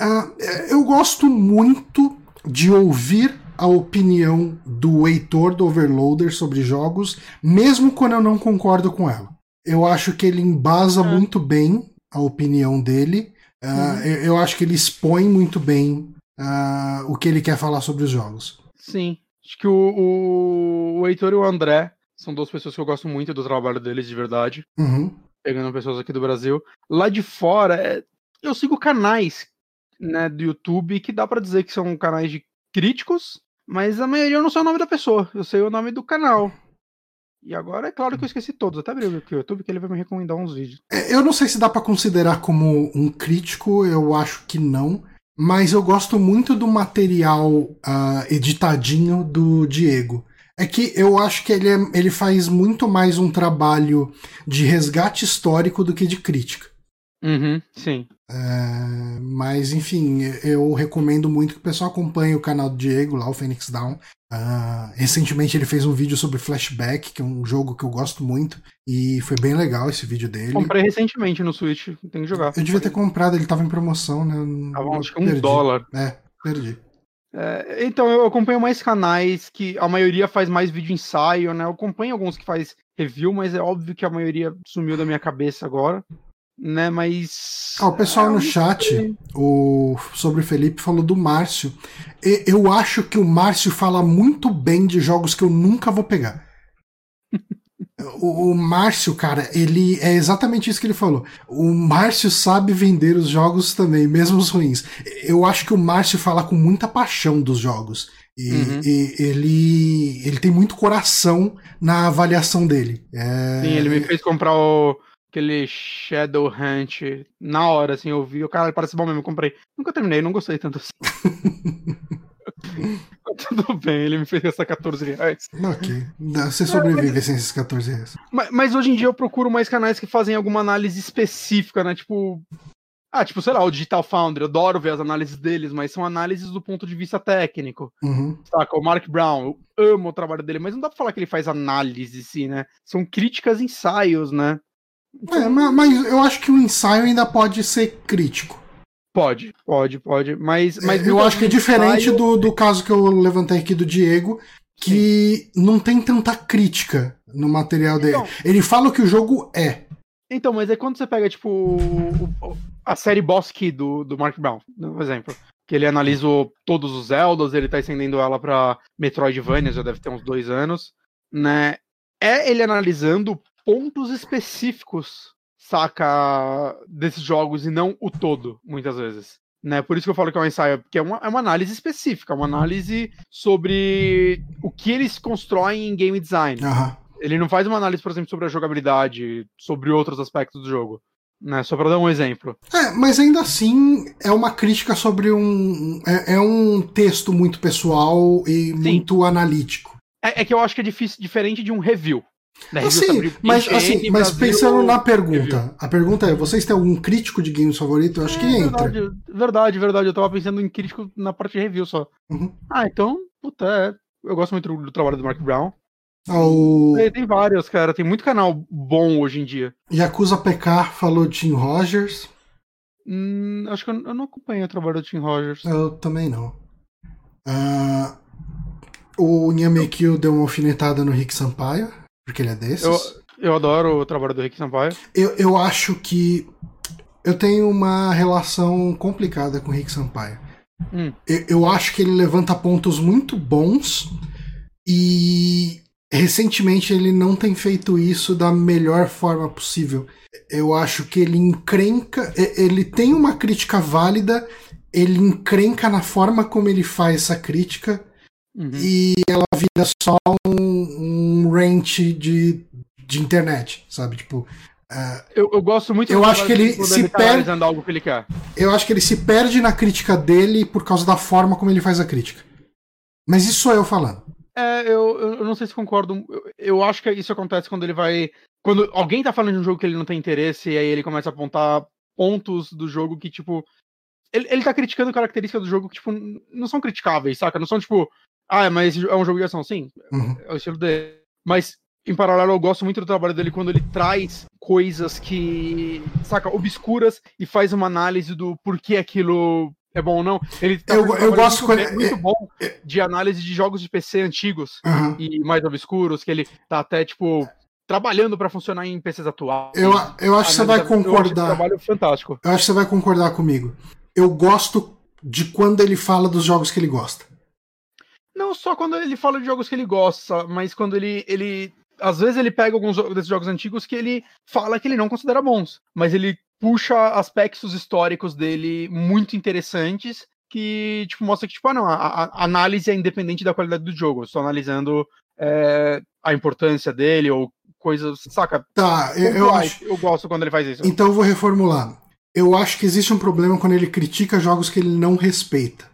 Uh, eu gosto muito de ouvir a opinião do Heitor do Overloader sobre jogos, mesmo quando eu não concordo com ela. Eu acho que ele embasa é. muito bem a opinião dele. Uh, uhum. eu, eu, acho que ele expõe muito bem uh, o que ele quer falar sobre os jogos. Sim. Acho que o, o, o Heitor e o André são duas pessoas que eu gosto muito do trabalho deles, de verdade. Uhum. Pegando pessoas aqui do Brasil. Lá de fora, é, eu sigo canais né, do YouTube que dá para dizer que são canais de críticos mas a maioria eu não sei o nome da pessoa, eu sei o nome do canal. E agora é claro que eu esqueci todos, até abri o YouTube que ele vai me recomendar uns vídeos. É, eu não sei se dá para considerar como um crítico, eu acho que não. Mas eu gosto muito do material uh, editadinho do Diego. É que eu acho que ele, é, ele faz muito mais um trabalho de resgate histórico do que de crítica. Uhum, sim. É, mas, enfim, eu recomendo muito que o pessoal acompanhe o canal do Diego, lá, o Phoenix Down. Uh, recentemente ele fez um vídeo sobre Flashback, que é um jogo que eu gosto muito, e foi bem legal esse vídeo dele. Comprei recentemente no Switch, tem que jogar. Eu devia ter comprado, ele tava em promoção, né? Tava, acho que um dólar. É, perdi. É, então, eu acompanho mais canais que a maioria faz mais vídeo ensaio, né? Eu acompanho alguns que faz review, mas é óbvio que a maioria sumiu da minha cabeça agora né? Mas. Ah, o pessoal é, no chat, o sobre o Felipe falou do Márcio. Eu acho que o Márcio fala muito bem de jogos que eu nunca vou pegar. o, o Márcio, cara, ele é exatamente isso que ele falou. O Márcio sabe vender os jogos também, mesmo os ruins. Eu acho que o Márcio fala com muita paixão dos jogos. E, uhum. e, ele, ele tem muito coração na avaliação dele. É... Sim, ele me fez comprar o, aquele Shadow Hunt na hora, assim, eu vi, o cara parece bom mesmo, eu comprei. Nunca terminei, não gostei tanto assim. Tudo bem, ele me fez gastar 14 reais. Ok. Você sobrevive é, mas... sem esses 14 reais. Mas, mas, hoje em dia eu procuro mais canais que fazem alguma análise específica, né? Tipo. Ah, tipo, sei lá, o Digital Foundry, eu adoro ver as análises deles, mas são análises do ponto de vista técnico. Uhum. Saca? O Mark Brown, eu amo o trabalho dele, mas não dá pra falar que ele faz análise, sim, né? São críticas ensaios, né? É, mas eu acho que o ensaio ainda pode ser crítico. Pode, pode, pode. Mas, mas é, eu acho que é diferente ensaio... do, do caso que eu levantei aqui do Diego, que Sim. não tem tanta crítica no material dele. Então, Ele fala o que o jogo é. Então, mas é quando você pega, tipo, o, a série Boss Key do, do Mark Brown, por exemplo. Que ele analisou todos os Zeldas, ele tá estendendo ela pra Metroidvania, já deve ter uns dois anos, né? É ele analisando pontos específicos, saca, desses jogos e não o todo, muitas vezes. Né? Por isso que eu falo que é um ensaio, porque é uma, é uma análise específica, uma análise sobre o que eles constroem em game design. Aham. Ele não faz uma análise, por exemplo, sobre a jogabilidade, sobre outros aspectos do jogo. Né? Só pra dar um exemplo. É, mas ainda assim é uma crítica sobre um. É, é um texto muito pessoal e muito analítico. É, é que eu acho que é difícil, diferente de um review. Né? Review Assim, mas, assim, mas Brasil, pensando na review. pergunta, a pergunta é: vocês têm algum crítico de games favorito? Eu acho que É, entra. Verdade, verdade, verdade. Eu tava pensando em crítico na parte de review só. Uhum. Ah, então, puta, é. Eu gosto muito do, do trabalho do Mark Brown. Ah, O Tem, vários, cara. Tem muito canal bom hoje em dia. Yakuza PK falou Tim Rogers. Hum, acho que eu, eu não acompanhei o trabalho do Tim Rogers. Eu também não. Ah, o Nyamekyo deu uma alfinetada no Rick Sampaio, porque ele é desses. Eu, eu adoro o trabalho do Rick Sampaio. Eu, eu acho que eu tenho uma relação complicada com o Rick Sampaio. Hum. Eu, eu acho que ele levanta pontos muito bons e recentemente ele não tem feito isso da melhor forma possível. Eu acho que ele encrenca, ele tem uma crítica válida, ele encrenca na forma como ele faz essa crítica Uhum. e ela vira só um, um rant de, de internet, sabe? Tipo, Eu, eu gosto muito Eu acho que ele se tá perde- algo que ele quer. eu acho que ele se perde na crítica dele por causa da forma como ele faz a crítica. Mas isso sou eu falando. É, eu, eu não sei se concordo. Eu, eu acho que isso acontece quando ele vai. Quando alguém tá falando de um jogo que ele não tem interesse, e aí ele começa a apontar pontos do jogo que, tipo. Ele, ele tá criticando características do jogo que, tipo, não são criticáveis, saca? Não são, tipo, ah, mas é um jogo de ação. Sim, Uhum. é o estilo dele. Mas, em paralelo, eu gosto muito do trabalho dele quando ele traz coisas que, saca, obscuras e faz uma análise do porquê aquilo é bom ou não. Ele tá Eu- um eu gosto muito, quando- bem- muito bom de análise de jogos de PC antigos Aham. e mais obscuros, que ele tá até, tipo, trabalhando pra funcionar em PCs atuais. Eu, eu acho que você vai concordar. trabalho fantástico. Eu acho que você vai concordar comigo. Eu gosto de quando ele fala dos jogos que ele gosta. Não só quando ele fala de jogos que ele gosta, mas quando ele. ele às vezes ele pega alguns desses jogos antigos que ele fala que ele não considera bons, mas ele puxa aspectos históricos dele muito interessantes que, tipo, mostra que, tipo, ah, não, a, a- análise é independente da qualidade do jogo. Eu estou analisando é, a importância dele ou coisas, saca? Tá, eu, eu acho. eu gosto quando ele faz isso. Então eu vou reformular. Eu acho que existe um problema quando ele critica jogos que ele não respeita.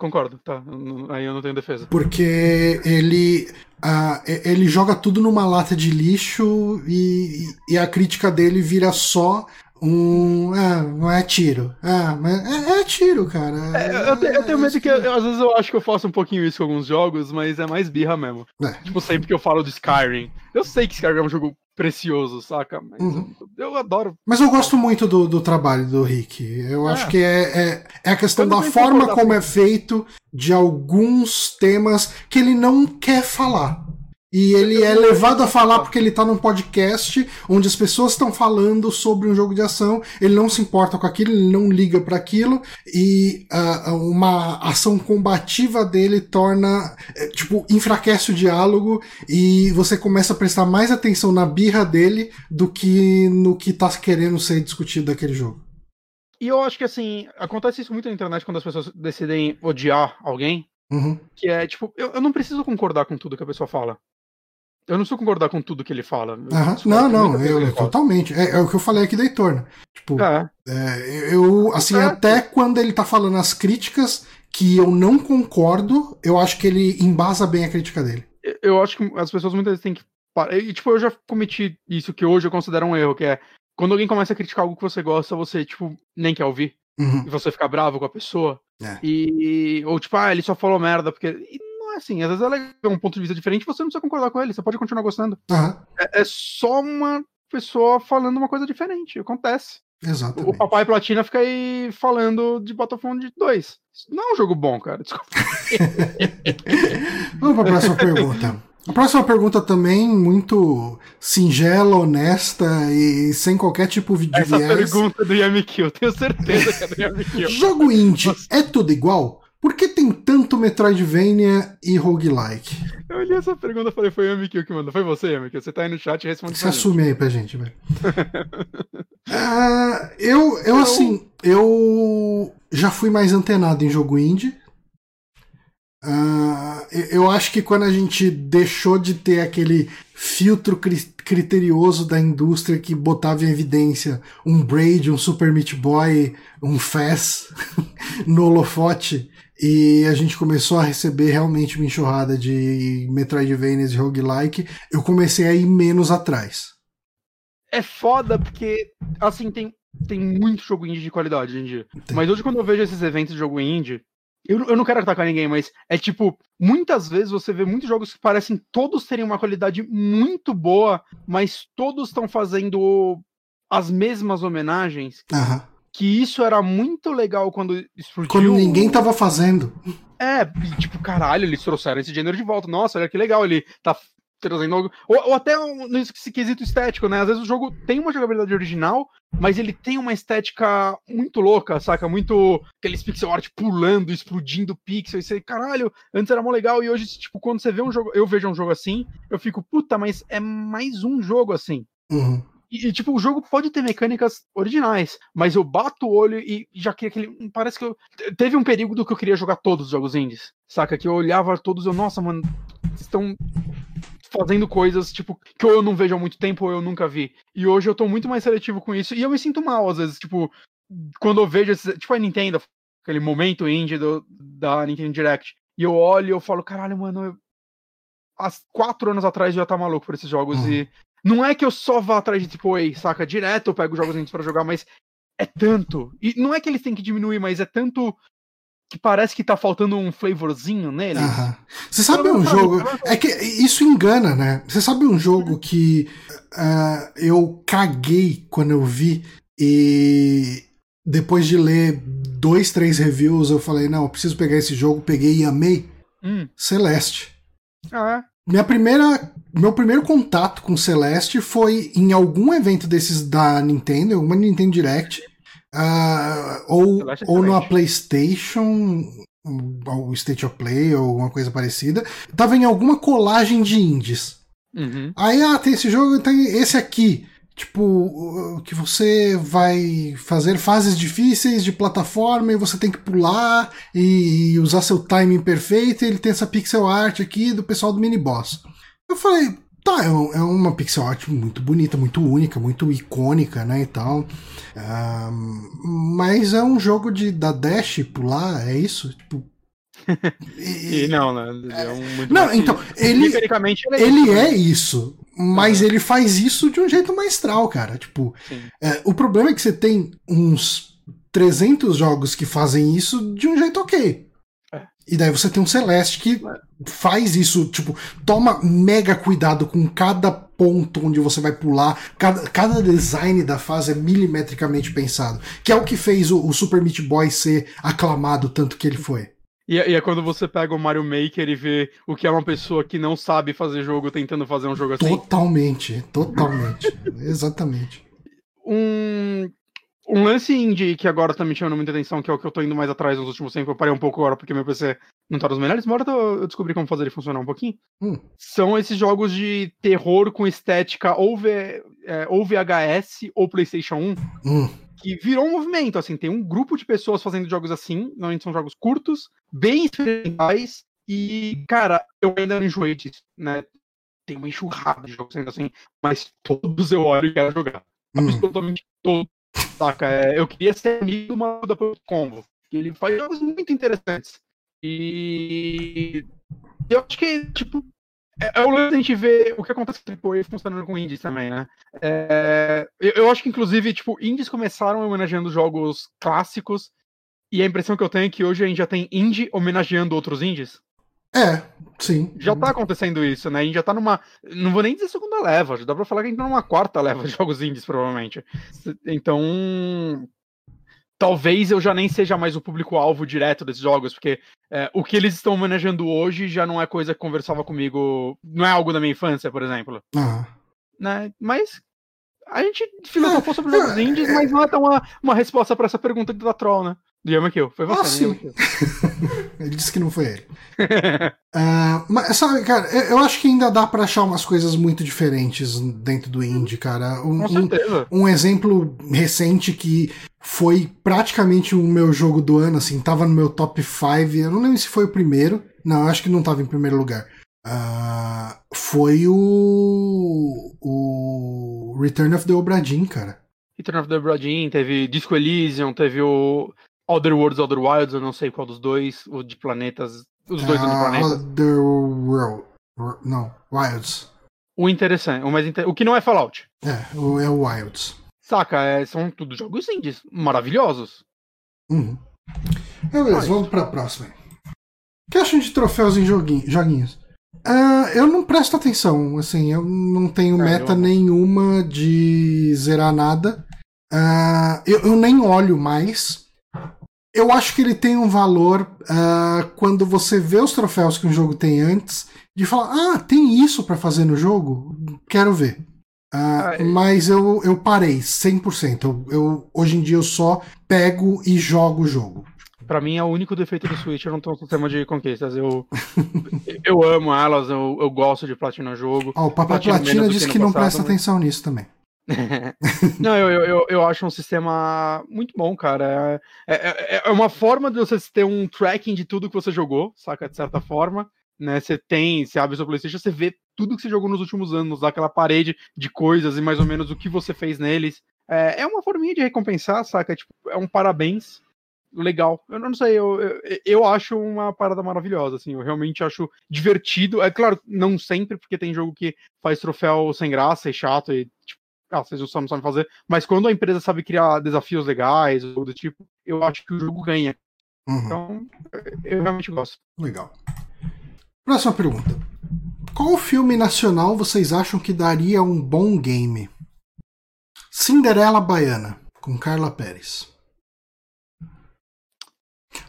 Concordo, tá. Aí eu não tenho defesa. Porque ele. e- ele joga tudo numa lata de lixo e, e a crítica dele vira só um. Ah, não é tiro. Ah, mas é, é tiro, cara. É, eu, te- eu tenho medo que, eu- às vezes eu acho que eu faço um pouquinho isso com alguns jogos, mas é mais birra mesmo. É. Tipo, sempre que eu falo de Skyrim. Eu sei que Skyrim é um jogo precioso, saca? Mas Uhum. eu, adoro. Mas eu gosto muito do, do trabalho do Rick. Eu É. acho que é, é, é a questão da forma como com é feito de alguns temas que ele não quer falar. E ele Eu é não- levado a falar porque ele tá num podcast onde as pessoas estão falando sobre um jogo de ação, ele não se importa com aquilo, ele não liga para aquilo, e ah, uma ação combativa dele torna, eh, tipo, enfraquece o diálogo e você começa a prestar mais atenção na birra dele do que no que tá querendo ser discutido daquele jogo. E eu acho que assim, acontece isso muito na internet quando as pessoas decidem odiar alguém. Uhum. Que é tipo, eu, eu não preciso concordar com tudo que a pessoa fala. Eu não preciso concordar com tudo que ele fala. Eu discordo Não, não, eu, fala. totalmente. É, é o que eu falei aqui da Heitor, né? Tipo, É, É, eu, assim, É. até quando ele tá falando as críticas que eu não concordo, eu acho que ele embasa bem a crítica dele. eu acho que as pessoas muitas vezes têm que. E, tipo, eu já cometi isso que hoje eu considero um erro, que é quando alguém começa a criticar algo que você gosta, você, tipo, nem quer ouvir. Uhum. E você fica bravo com a pessoa. É. E. Ou tipo, ah, ele só falou merda, porque. E assim, às vezes é legal um ponto de vista diferente, você não precisa concordar com ele, você pode continuar gostando. Aham, É, é só uma pessoa falando uma coisa diferente. Acontece. O exatamente. Papai Platina fica aí falando de Battlefront 2. Isso não é um jogo bom, cara. Desculpa. Vamos para a próxima pergunta. A próxima pergunta também muito singela, honesta e sem qualquer tipo de Essa viés. pergunta do Yamikill, tenho certeza que é do Yamikill. Jogo indie é tudo igual? Por que tem tanto Metroidvania e roguelike? Eu olhei essa pergunta e falei, foi o MQ que mandou. Foi você, MQ. Você tá aí no chat e responde Você assume aí pra gente, velho. uh, eu, eu, assim, eu já fui mais antenado em jogo indie. Uh, eu acho que quando a gente deixou de ter aquele filtro criterioso da indústria que botava em evidência um Braid, um Super Meat Boy, um Fez no holofote, e a gente começou a receber realmente uma enxurrada de Metroidvanias e roguelike, eu comecei a ir menos atrás. É foda porque, assim, tem, tem muito jogo indie de qualidade hoje em dia. Tem. Mas hoje, quando eu vejo esses eventos de jogo indie, eu, eu não quero atacar ninguém, mas é tipo, muitas vezes você vê muitos jogos que parecem todos terem uma qualidade muito boa, mas todos estão fazendo as mesmas homenagens. Uhum. Que isso era muito legal quando explodiu. Quando ninguém tava fazendo. É, tipo, caralho, eles trouxeram esse gênero de volta. Nossa, olha que legal, ele tá trazendo algo. Ou, ou até nesse quesito estético, né? Às vezes o jogo tem uma jogabilidade original, mas ele tem uma estética muito louca, saca? Muito. aqueles pixel art pulando, explodindo pixels. E você, caralho, antes era mó legal, e hoje, tipo, quando você vê um jogo. Eu vejo um jogo assim, eu fico, puta, mas é mais um jogo assim. Uhum. E, tipo, o jogo pode ter mecânicas originais, mas eu bato o olho e já queria aquele. Parece que eu. Teve um período que eu queria jogar todos os jogos indies, saca? Que eu olhava todos e eu, nossa, mano, estão fazendo coisas, tipo, que ou eu não vejo há muito tempo ou eu nunca vi. E hoje eu tô muito mais seletivo com isso. E eu me sinto mal, às vezes, tipo, quando eu vejo esses, tipo a Nintendo, aquele momento indie do, da Nintendo Direct. E eu olho e eu falo, caralho, mano, eu... há quatro anos atrás eu já tá maluco por esses jogos. Uhum. E não é que eu só vá atrás de tipo, ei, saca? Direto eu pego jogos indies pra jogar, mas é tanto. E não é que eles têm que diminuir, mas é tanto que parece que tá faltando um flavorzinho nele. Você sabe um jogo. É que isso engana, né? Você sabe um jogo que uh, eu caguei quando eu vi e depois de ler dois, três reviews, eu falei, não, eu preciso pegar esse jogo, peguei e amei. Hum. Celeste. Ah, é? Minha primeira, meu primeiro contato com Celeste foi em algum evento desses da Nintendo, uma Nintendo Direct. Uh, ou, ou numa PlayStation, ou State of Play, ou alguma coisa parecida. Tava em alguma colagem de indies. Uhum. Aí, ah, tem esse jogo, tem esse aqui. Tipo, que você vai fazer fases difíceis de plataforma e você tem que pular e usar seu timing perfeito. E ele tem essa pixel art aqui do pessoal do mini boss. Eu falei, Tá, é, é uma pixel art muito bonita, muito única, muito icônica, né, e tal. mas é um jogo de da Dash pular, é isso? Tipo, e, e, não, né? É um não, então, ele, ele, é, ele é isso, mas ele faz isso de um jeito maestral, cara. Tipo, é, o problema é que você tem uns 300 jogos que fazem isso de um jeito ok. E daí você tem um Celeste que faz isso, tipo, toma mega cuidado com cada ponto onde você vai pular, cada, cada design da fase é milimetricamente pensado, que é o que fez o, o Super Meat Boy ser aclamado tanto que ele foi. E, é, e é quando você pega o Mario Maker e vê o que é uma pessoa que não sabe fazer jogo tentando fazer um jogo assim. Totalmente, totalmente. Exatamente. Um, um lance indie que agora tá me chamando muita atenção, que é o que eu tô indo mais atrás nos últimos tempos, eu parei um pouco agora porque meu PC não tá nos melhores, mas eu descobri como fazer ele funcionar um pouquinho. Hum. São esses jogos de terror com estética ou, v, é, ou VHS ou PlayStation 1. Hum. Que virou um movimento, assim, tem um grupo de pessoas fazendo jogos assim, normalmente são jogos curtos, bem experimentais, e, cara, eu ainda não enjoei disso, né? Tem uma enxurrada de jogos sendo assim, mas todos eu olho e quero jogar. Hum. Absolutamente todos Saca? É, eu queria ser amigo do Manuel da Combo. Ele faz jogos muito interessantes. E eu acho que, tipo, é, é o lance a gente ver o que acontece o funcionando com indies também, né? É, eu, eu, acho que, inclusive, tipo, indies começaram homenageando jogos clássicos, e a impressão que eu tenho é que hoje a gente já tem indie homenageando outros indies. É, sim. Já tá acontecendo isso, né? A gente já tá numa. Não vou nem dizer segunda leva, já dá pra falar que a gente tá numa quarta leva de jogos indies, provavelmente. Então. Talvez eu já nem seja mais o público-alvo direto desses jogos, porque é, o que eles estão manejando hoje já não é coisa que conversava comigo. Não é algo da minha infância, por exemplo. Ah. Né? Mas A gente filosofou sobre jogos é, indies, mas não é tão uma, uma resposta pra essa pergunta da Troll, né? Do Yamakill. Foi você, ah, sim. ele disse que não foi ele. uh, mas, sabe, cara, eu acho que ainda dá para achar umas coisas muito diferentes dentro do indie, cara. Um, Com certeza. Um, um, exemplo recente que foi praticamente o meu jogo do ano, assim, tava no meu top 5. Eu não lembro se foi o primeiro. Não, acho que não tava em primeiro lugar. Uh, foi o, o Return of the Obra Dinn, cara. Return of the Obra Dinn, teve Disco Elysium, teve o Other Worlds, Other Wilds, eu não sei qual dos dois, o de planetas, os dois uh, de planetas. Other World, não, Wilds. O interessante, o mais inter... o que não é Fallout. É, o, é o Wilds. Saca, é, são tudo jogos indies, maravilhosos. Uhum. Beleza, vamos pra próxima. O que acham de troféus em joguinhos? Uh, eu não presto atenção, assim, eu não tenho é, meta nenhuma de zerar nada. Uh, eu, eu, nem olho mais. Eu acho que ele tem um valor uh, quando você vê os troféus que um jogo tem antes, de falar, ah, tem isso para fazer no jogo? Quero ver. Ah, mas eu, eu parei 100%. Eu, eu, hoje em dia eu só pego e jogo o jogo para mim é o único defeito do Switch, eu não tenho um sistema de conquistas. Eu, eu amo elas, eu, eu gosto de platinar jogo. Oh, o Papa Platina disse que, que não presta mas... atenção nisso também. não, eu, eu, eu acho um sistema muito bom, cara. É, é, é, é uma forma de você ter um tracking de tudo que você jogou, saca? De certa forma. Né, você tem, você abre o seu PlayStation, você vê tudo que você jogou nos últimos anos, aquela parede de coisas e mais ou menos o que você fez neles. É, é uma forminha de recompensar, saca? Tipo, é um parabéns legal. Eu não sei, eu, eu, eu, acho uma parada maravilhosa, assim, eu realmente acho divertido. É claro, não sempre, porque tem jogo que faz troféu sem graça e chato e, tipo, ah, vocês só não sabem fazer. Mas quando a empresa sabe criar desafios legais ou do tipo, eu acho que o jogo ganha. Uhum. Então, eu realmente gosto. Legal. Próxima pergunta. Qual filme nacional vocês acham que daria um bom game? Cinderela Baiana, com Carla Pérez.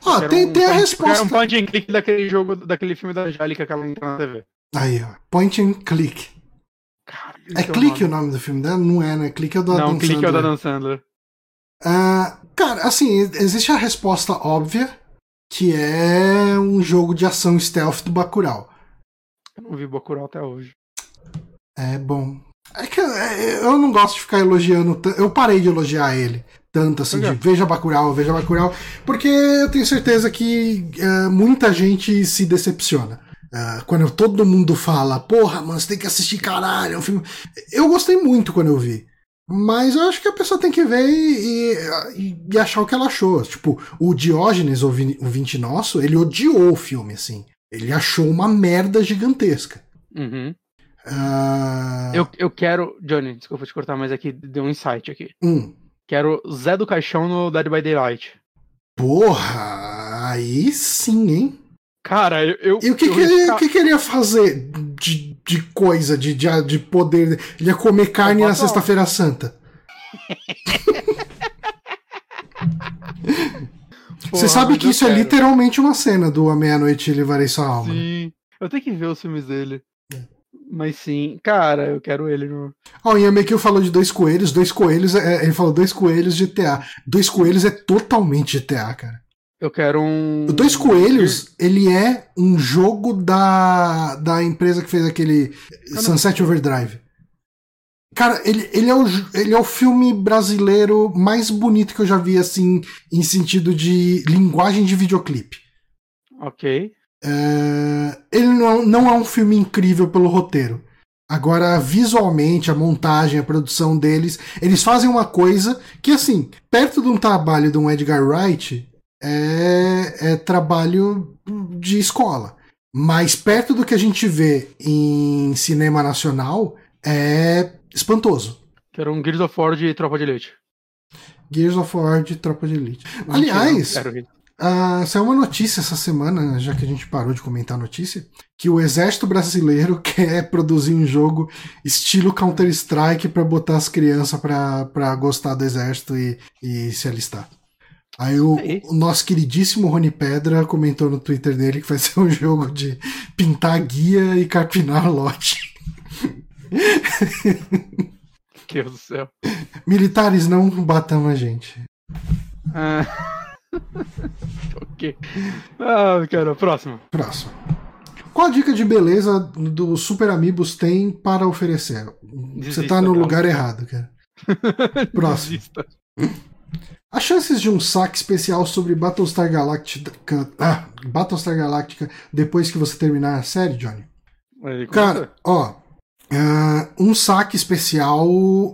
Ah, tem, um tem a resposta. Era um point and click daquele jogo, daquele filme da Angélica que ela entra na TV. Aí, ó. Point and click. É, é clique o nome. do filme dela? Não é, né? Clique é o da Não, clique é o da Dan Sandler. Uh, cara, assim, existe a resposta óbvia, que é um jogo de ação stealth do Bacurau. Eu não vi Bacurau até hoje. É bom. É que é, eu não gosto de ficar elogiando. Eu parei de elogiar ele tanto assim, de veja Bacurau, veja Bacurau, porque eu tenho certeza que uh, muita gente se decepciona. Uh, quando todo mundo fala, porra, mano, você tem que assistir caralho, é um filme. Eu gostei muito quando eu vi. Mas eu acho que a pessoa tem que ver e, e, e achar o que ela achou. Tipo, o Diógenes, o vinte nosso, ele odiou o filme, assim. Ele achou uma merda gigantesca. Uhum. Uh... Eu, eu quero. Johnny, desculpa te cortar, mas aqui deu um insight aqui. Hum. Quero Zé do Caixão no Dead by Daylight. Porra, aí sim, hein? Cara, eu. E o que, eu que, ele, que, que ele ia fazer de, de coisa, de, de, de poder? Ele ia comer carne na Sexta-feira Santa. Você sabe que isso é quero. é literalmente uma cena do A Meia-Noite e Levarei Sua Alma. Né? Sim. Eu tenho que ver os filmes dele. Mas sim, cara, eu quero ele no. Ó, oh, o Yamekil falou de dois coelhos, dois coelhos, é, ele falou dois coelhos GTA. Dois coelhos é totalmente GTA, cara. Eu quero um. O Dois Coelhos, ele é um jogo da, da empresa que fez aquele Sunset Overdrive. Cara, ele, ele, é o, ele é o filme brasileiro mais bonito que eu já vi, assim, em sentido de linguagem de videoclipe. Ok. É, ele não, não é um filme incrível pelo roteiro. Agora, visualmente, a montagem, a produção deles, eles fazem uma coisa que, assim, perto de um trabalho de um Edgar Wright, é, é trabalho de escola. Mas perto do que a gente vê em cinema nacional, é espantoso. Que era um Gears of War de Tropa de Elite. Gears of War de Tropa de Elite. Aliás, Uh, saiu uma notícia essa semana, já que a gente parou de comentar a notícia, que o exército brasileiro quer produzir um jogo estilo Counter-Strike para botar as crianças para gostar do exército e, e se alistar. Aí o, o, nosso queridíssimo Rony Pedra comentou no Twitter dele que vai ser um jogo de pintar guia e carpinar lote. Deus do céu. Militares não batam a gente. Ah. ok. Ah, cara, próximo. Próximo. Qual a dica de beleza do Super Amigos tem para oferecer? Você tá no lugar errado, cara. Próximo. Desista. As chances de um saque especial sobre Battlestar Galactica, ah, Battlestar Galactica depois que você terminar a série, Johnny? Cara, ó, Uh, um saque especial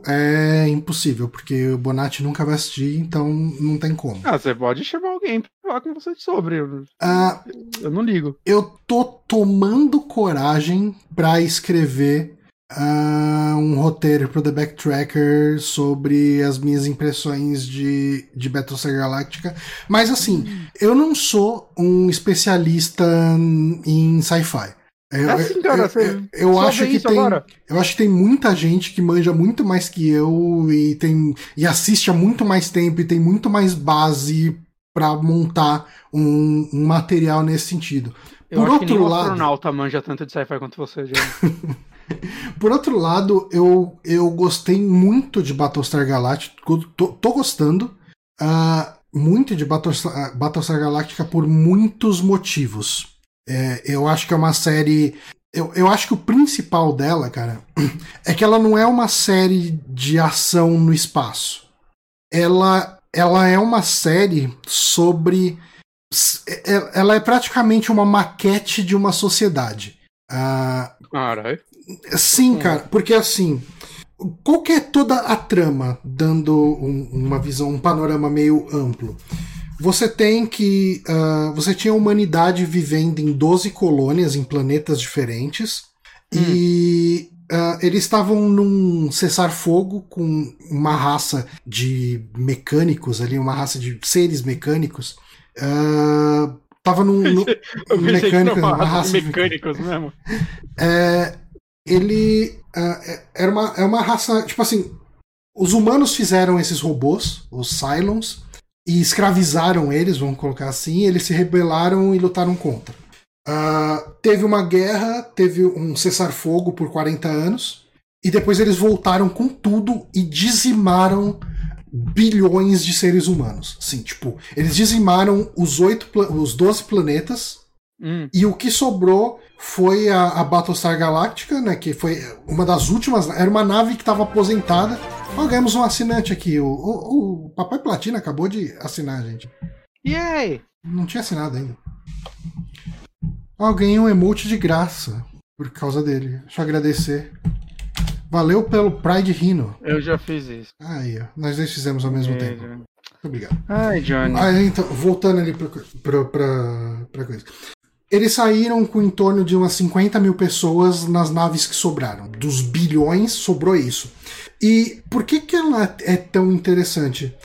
é impossível, porque o Bonatti nunca vai assistir, então não tem como. Ah, você pode chamar alguém pra falar com você sobre. Uh, eu não ligo. Eu tô tomando coragem para escrever uh, um roteiro pro The Backtracker sobre as minhas impressões de, de Battlestar Galactica. Mas assim, hum. eu não sou um especialista em sci-fi. É, é assim, cara, eu, eu, eu acho que tem, agora. eu acho que tem muita gente que manja muito mais que eu e tem e assiste há muito mais tempo e tem muito mais base para montar um, um, material nesse sentido. Eu Por outro lado, astronauta manja tanto de sci-fi quanto você, Por outro lado, eu, eu gostei muito de Battlestar Galactica, tô, tô gostando uh, muito de Battlestar, Battlestar Galactica por muitos motivos. É, eu acho que é uma série. Eu, eu acho que o principal dela, cara, é que ela não é uma série de ação no espaço. Ela, ela é uma série sobre. É, é, ela é praticamente uma maquete de uma sociedade. Ah, Caralho. Sim, cara, porque assim. Qual que é toda a trama, dando um, uma visão, um panorama meio amplo? Você tem que. Uh, você tinha a humanidade vivendo em 12 colônias em planetas diferentes. Hum. E uh, eles estavam num cessar-fogo com uma raça de mecânicos ali, uma raça de seres mecânicos. Uh, tava num. num mecânico, uma raça de mecânicos mesmo. É, ele. Uh, era uma, é uma raça. Tipo assim. Os humanos fizeram esses robôs, os Cylons e escravizaram eles, vamos colocar assim, eles se rebelaram e lutaram contra. Uh, teve uma guerra, teve um cessar-fogo por 40 anos, e depois eles voltaram com tudo e dizimaram bilhões de seres humanos. Sim, tipo, eles dizimaram os, oito, os 12 planetas, hum. e o que sobrou foi a, a Battlestar Galactica, né, que foi uma das últimas, era uma nave que estava aposentada, Ó, ganhamos um assinante aqui. O, o, o Papai Platina acabou de assinar, gente. Yay! Não tinha assinado ainda. Ó, ganhei um emote de graça por causa dele. Deixa eu agradecer. Valeu pelo Pride Rhino. Eu já fiz isso. Aí, ó. Nós dois fizemos ao mesmo é, tempo. Muito obrigado. Ai, Johnny. Então, voltando ali pra, pra, pra, pra coisa. Eles saíram com em torno de umas 50 mil pessoas nas naves que sobraram. Dos bilhões, sobrou isso. E por que, que ela é tão interessante?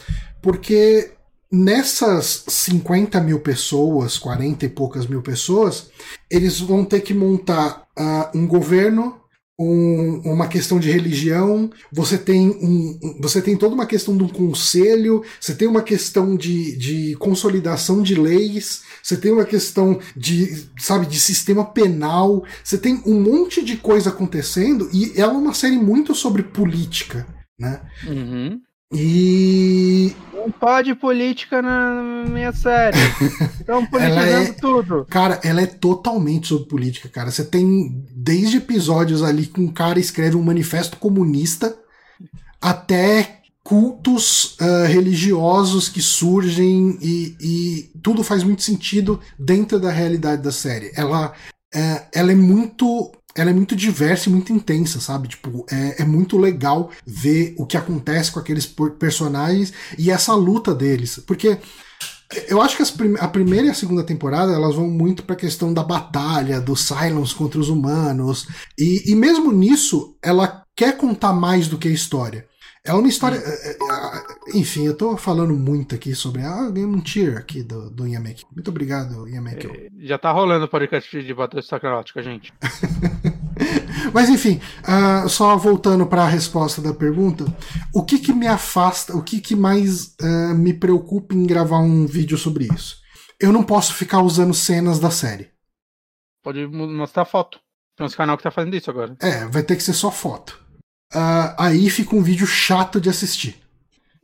Porque nessas 50 mil pessoas, 40 e poucas mil pessoas, eles vão ter que montar uh, um governo um, uma questão de religião, você tem, um, você tem toda uma questão de um conselho, você tem uma questão de, de consolidação de leis, você tem uma questão de, sabe, de sistema penal, você tem um monte de coisa acontecendo e ela é uma série muito sobre política, né? Uhum. E. Não pode política na minha série. Estão politizando é... tudo. Cara, ela é totalmente sobre política, cara. Você tem desde episódios ali que um cara escreve um manifesto comunista até cultos uh, religiosos que surgem e, e, tudo faz muito sentido dentro da realidade da série. Ela, uh, ela é muito ela é muito diversa e muito intensa, sabe? Tipo, é, é muito legal ver o que acontece com aqueles personagens e essa luta deles. Porque eu acho que prim a primeira e a segunda temporada elas vão muito pra questão da batalha, do Silence contra os humanos. E, e mesmo nisso, ela quer contar mais do que a história. É uma história. É, é, é, enfim, eu tô falando muito aqui sobre. Ah, ganhei um tier aqui do, do Yamek. Muito obrigado, Yamek. Já tá rolando o podcast de Batalha Sacralática, gente. Mas enfim, uh, só voltando para a resposta da pergunta, o que que me afasta, o que que mais uh, me preocupa em gravar um vídeo sobre isso? Eu não posso ficar usando cenas da série. Pode mostrar foto. Tem uns canal que tá fazendo isso agora. É, vai ter que ser só foto. Uh, aí fica um vídeo chato de assistir.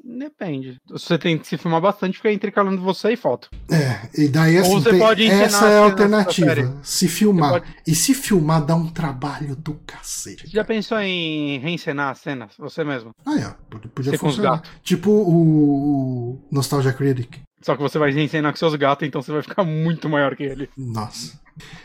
Depende. Você tem que se filmar bastante, fica intercalando você e foto. É, e daí assim, tem, essa é a alternativa. Se filmar. Pode- E se filmar dá um trabalho do cacete. Você já pensou em reencenar as cenas, você mesmo? Ah, é, pod- podia Você funcionar. Tipo o, o Nostalgia Critic. Só que você vai reencenar com seus gatos, então você vai ficar muito maior que ele. Nossa.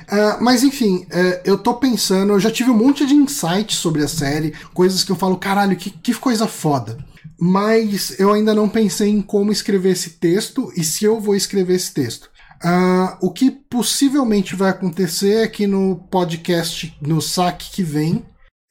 Ah, mas enfim, é, eu tô pensando, eu já tive um monte de insights sobre a série, coisas que eu falo, caralho, que, que coisa foda. Mas eu ainda não pensei em como escrever esse texto e se eu vou escrever esse texto. Ah, o que possivelmente vai acontecer é que no podcast, no saque que vem,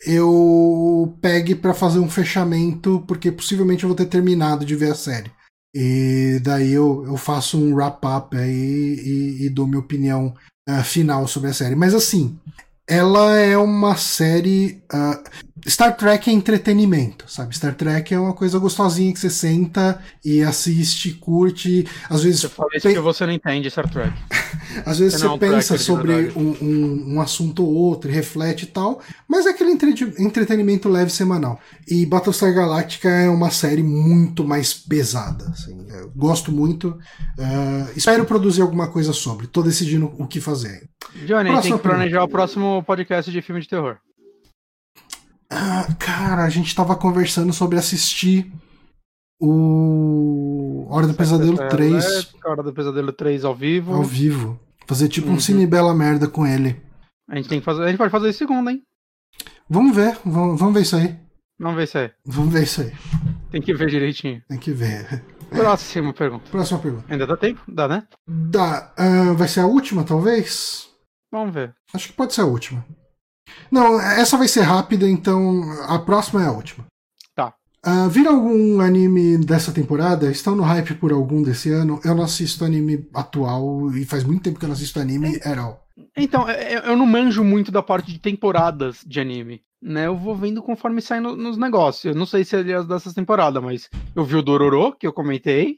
eu pegue pra fazer um fechamento, porque possivelmente eu vou ter terminado de ver a série. E daí eu, eu faço um wrap-up aí e, e dou minha opinião ah, final sobre a série. Mas assim, ela é uma série. ah, Star Trek é entretenimento, sabe? Star Trek é uma coisa gostosinha que você senta e assiste, curte. Às vezes, Você fala isso tem- porque você não entende Star Trek. às vezes Você você é pensa sobre um, um, um assunto ou outro, e reflete e tal, mas é aquele entre- entretenimento leve semanal. E Battlestar Galactica é uma série muito mais pesada. assim. Eu gosto muito. ah, espero produzir alguma coisa sobre. Tô decidindo o que fazer. Johnny, tem Próxima que planejar o próximo podcast de filme de terror. Ah, cara, a gente tava conversando sobre assistir o Hora do Pesadelo 3 Elétrica, Hora do Pesadelo 3 ao vivo. ao vivo. Fazer tipo um Uhum. cine bela merda com ele. A gente tem que fazer. A gente pode fazer segundo, hein? Vamos ver, vamos, vamos ver isso aí. Vamos ver se é. Vamos ver isso aí. Tem que ver direitinho. Tem que ver. Próxima pergunta. Próxima pergunta. Ainda dá tempo? Dá, né? Dá. ah, vai ser a última, talvez? Vamos ver. Acho que pode ser a última. Não, essa vai ser rápida, então a próxima é a última. Tá. Ah, viram algum anime dessa temporada? Estão no hype por algum desse ano? Eu não assisto anime atual e faz muito tempo que eu não assisto anime at all. Então, eu eu não manjo muito da parte de temporadas de anime. Né, eu vou vendo conforme sai no- nos negócios. Eu não sei se é as dessas temporadas, mas eu vi o Dororo, que eu comentei.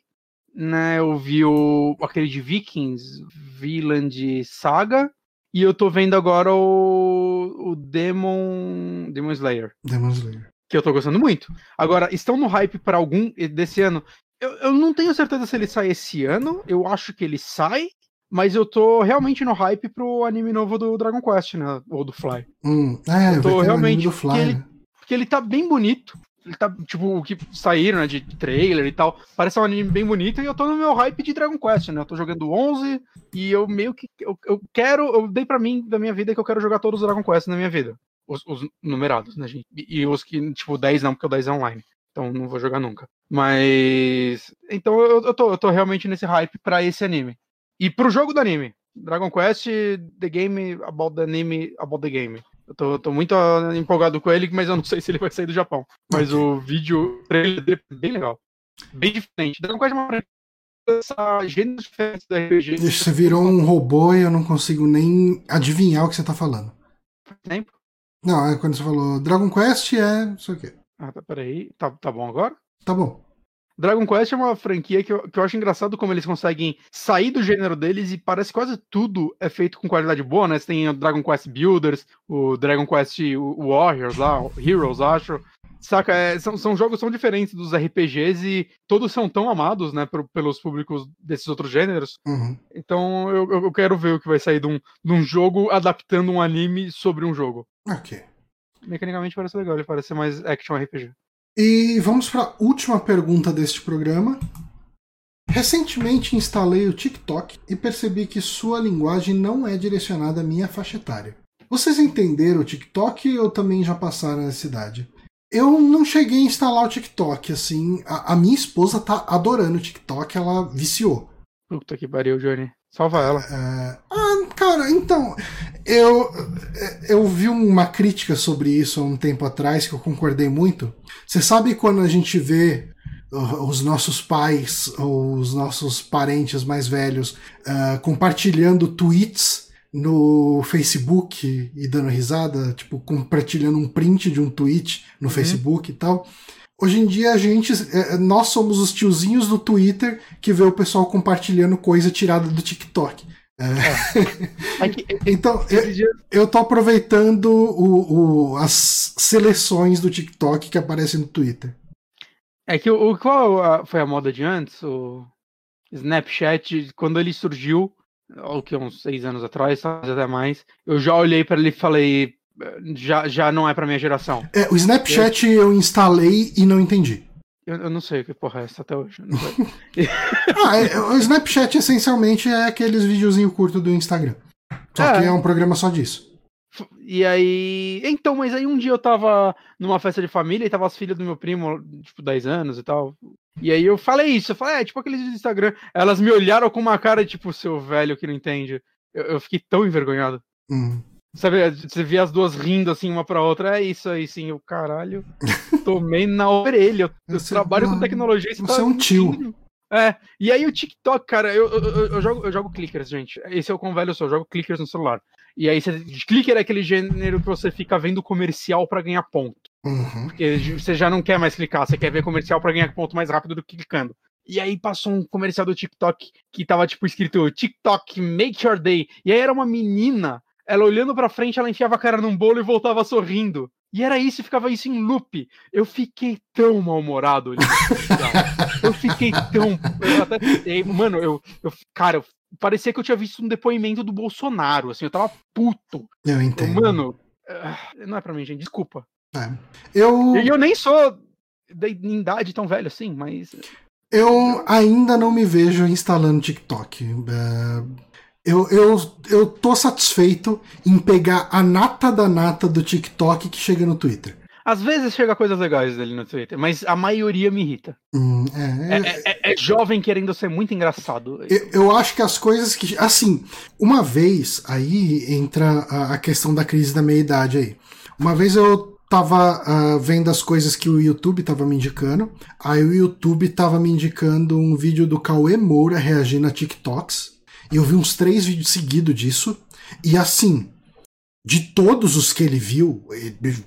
Né, eu vi o aquele de Vikings, Vinland Saga. E eu tô vendo agora o, o Demon, Demon Slayer. Demon Slayer. que eu tô gostando muito. Agora, estão no hype para algum desse ano? Eu, eu não tenho certeza se ele sai esse ano. Eu acho que ele sai, mas eu tô realmente no hype pro anime novo do Dragon Quest, né? Ou do Fly. Hum, é, Eu tô um realmente- do Fly, porque ele- né? Porque ele tá bem bonito. Ele tá, tipo, o que saíram, né, de trailer e tal. Parece um anime bem bonito e eu tô no meu hype de Dragon Quest, né? Eu tô jogando 11 e eu meio que. Eu, eu quero. Eu dei pra mim, da minha vida, que eu quero jogar todos os Dragon Quest na minha vida. Os, os numerados, né, gente? E, os que, tipo, 10 não, porque o 10 é online. Então não vou jogar nunca. Mas. Então eu, eu, tô, eu tô realmente nesse hype pra esse anime. E pro jogo do anime. Dragon Quest, The Game About the Anime About the Game. Eu tô, tô muito ah, empolgado com ele, mas eu não sei se ele vai sair do Japão. Mas o vídeo trailer dele é bem legal. Bem diferente. Dragon Quest é uma essa gêneros diferentes do RPG. Você virou um robô e eu não consigo nem adivinhar o que você tá falando. Tempo? Não, é quando você falou Dragon Quest é isso aqui. Ah, tá, peraí. Tá, tá bom agora? Tá bom. Dragon Quest é uma franquia que eu, que eu acho engraçado como eles conseguem sair do gênero deles e parece que quase tudo é feito com qualidade boa, né? Você tem o Dragon Quest Builders, o Dragon Quest Warriors lá, Heroes, acho. Saca, é, são, são jogos tão diferentes dos RPGs e todos são tão amados, né, por- pelos públicos desses outros gêneros. Uhum. Então eu, eu- quero ver o que vai sair de um, de um jogo adaptando um anime sobre um jogo. Ok. Mecanicamente parece legal, ele parece mais action RPG. E vamos para a última pergunta deste programa. Recentemente instalei o TikTok e percebi que sua linguagem não é direcionada à minha faixa etária. Vocês entenderam o TikTok ou também já passaram nessa idade? Eu não cheguei a instalar o TikTok, assim. A, a minha esposa tá adorando o TikTok, ela viciou. Puta que pariu, Johnny. Salva ela. É, Ah, cara, então. Eu, eu vi uma crítica sobre isso há um tempo atrás que eu concordei muito. Você sabe quando a gente vê uh, os nossos pais ou os nossos parentes mais velhos uh, compartilhando tweets no Facebook e dando risada, tipo, compartilhando um print de um tweet no Uhum. Facebook e tal. Hoje em dia a gente, eh, nós somos os tiozinhos do Twitter que vê o pessoal compartilhando coisa tirada do TikTok. É. É. então, eu, eu tô aproveitando o, o, as seleções do TikTok que aparecem no Twitter. É que o, qual foi a moda de antes? O Snapchat, quando ele surgiu, ou que uns seis anos atrás, até mais, eu já olhei para ele e falei, já, já não é pra minha geração. É, o Snapchat eu... eu instalei e não entendi. Eu, eu, não sei o que porra é essa até hoje. ah, é, o Snapchat essencialmente é aqueles videozinhos curtos do Instagram. Só é. que é um programa só disso. E aí. Então, mas aí um dia eu tava numa festa de família e tava as filhas do meu primo, tipo, 10 anos e tal. E aí eu falei isso, eu falei, é, tipo aqueles do Instagram. Elas me olharam com uma cara, tipo, seu velho que não entende. Eu, eu fiquei tão envergonhado. Hum. Sabe, você vê as duas rindo assim uma pra outra, é isso aí sim, o caralho. Tomei na orelha. Eu, eu trabalho com tecnologia. Você, você tá é um tio. É, e aí o TikTok, cara, eu, eu, eu, jogo, eu jogo clickers, gente. Esse é o quão velho eu sou, eu jogo clickers no celular. E aí, você, clicker é aquele gênero que você fica vendo comercial para ganhar ponto. Uhum. Porque você já não quer mais clicar, você quer ver comercial para ganhar ponto mais rápido do que clicando. E aí passou um comercial do TikTok que tava tipo escrito TikTok make your day. E aí era uma menina ela olhando pra frente, ela enfiava a cara num bolo e voltava sorrindo. E era isso, ficava isso em loop. Eu fiquei tão mal-humorado olhando Eu fiquei tão. Eu até... Mano, eu, eu. Cara, parecia que eu tinha visto um depoimento do Bolsonaro. Assim, eu tava puto. Eu entendo. Mano, ah, não é pra mim, gente. Desculpa. É. Eu. E eu nem sou da idade tão velho assim, mas. Eu ainda não me vejo instalando TikTok. Uh, eu, eu, eu tô satisfeito em pegar a nata da nata do TikTok que chega no Twitter. Às vezes chega coisas legais dele no Twitter, mas a maioria me irrita. Hum, é, é, é, é, jovem querendo ser muito engraçado. Eu, eu, acho que as coisas que. Assim, uma vez aí entra a, a questão da crise da meia-idade aí. Uma vez eu tava uh, vendo as coisas que o YouTube tava me indicando. Aí o YouTube tava me indicando um vídeo do Cauê Moura reagindo a TikToks. Eu vi uns três vídeos seguidos disso. E assim, de todos os que ele viu,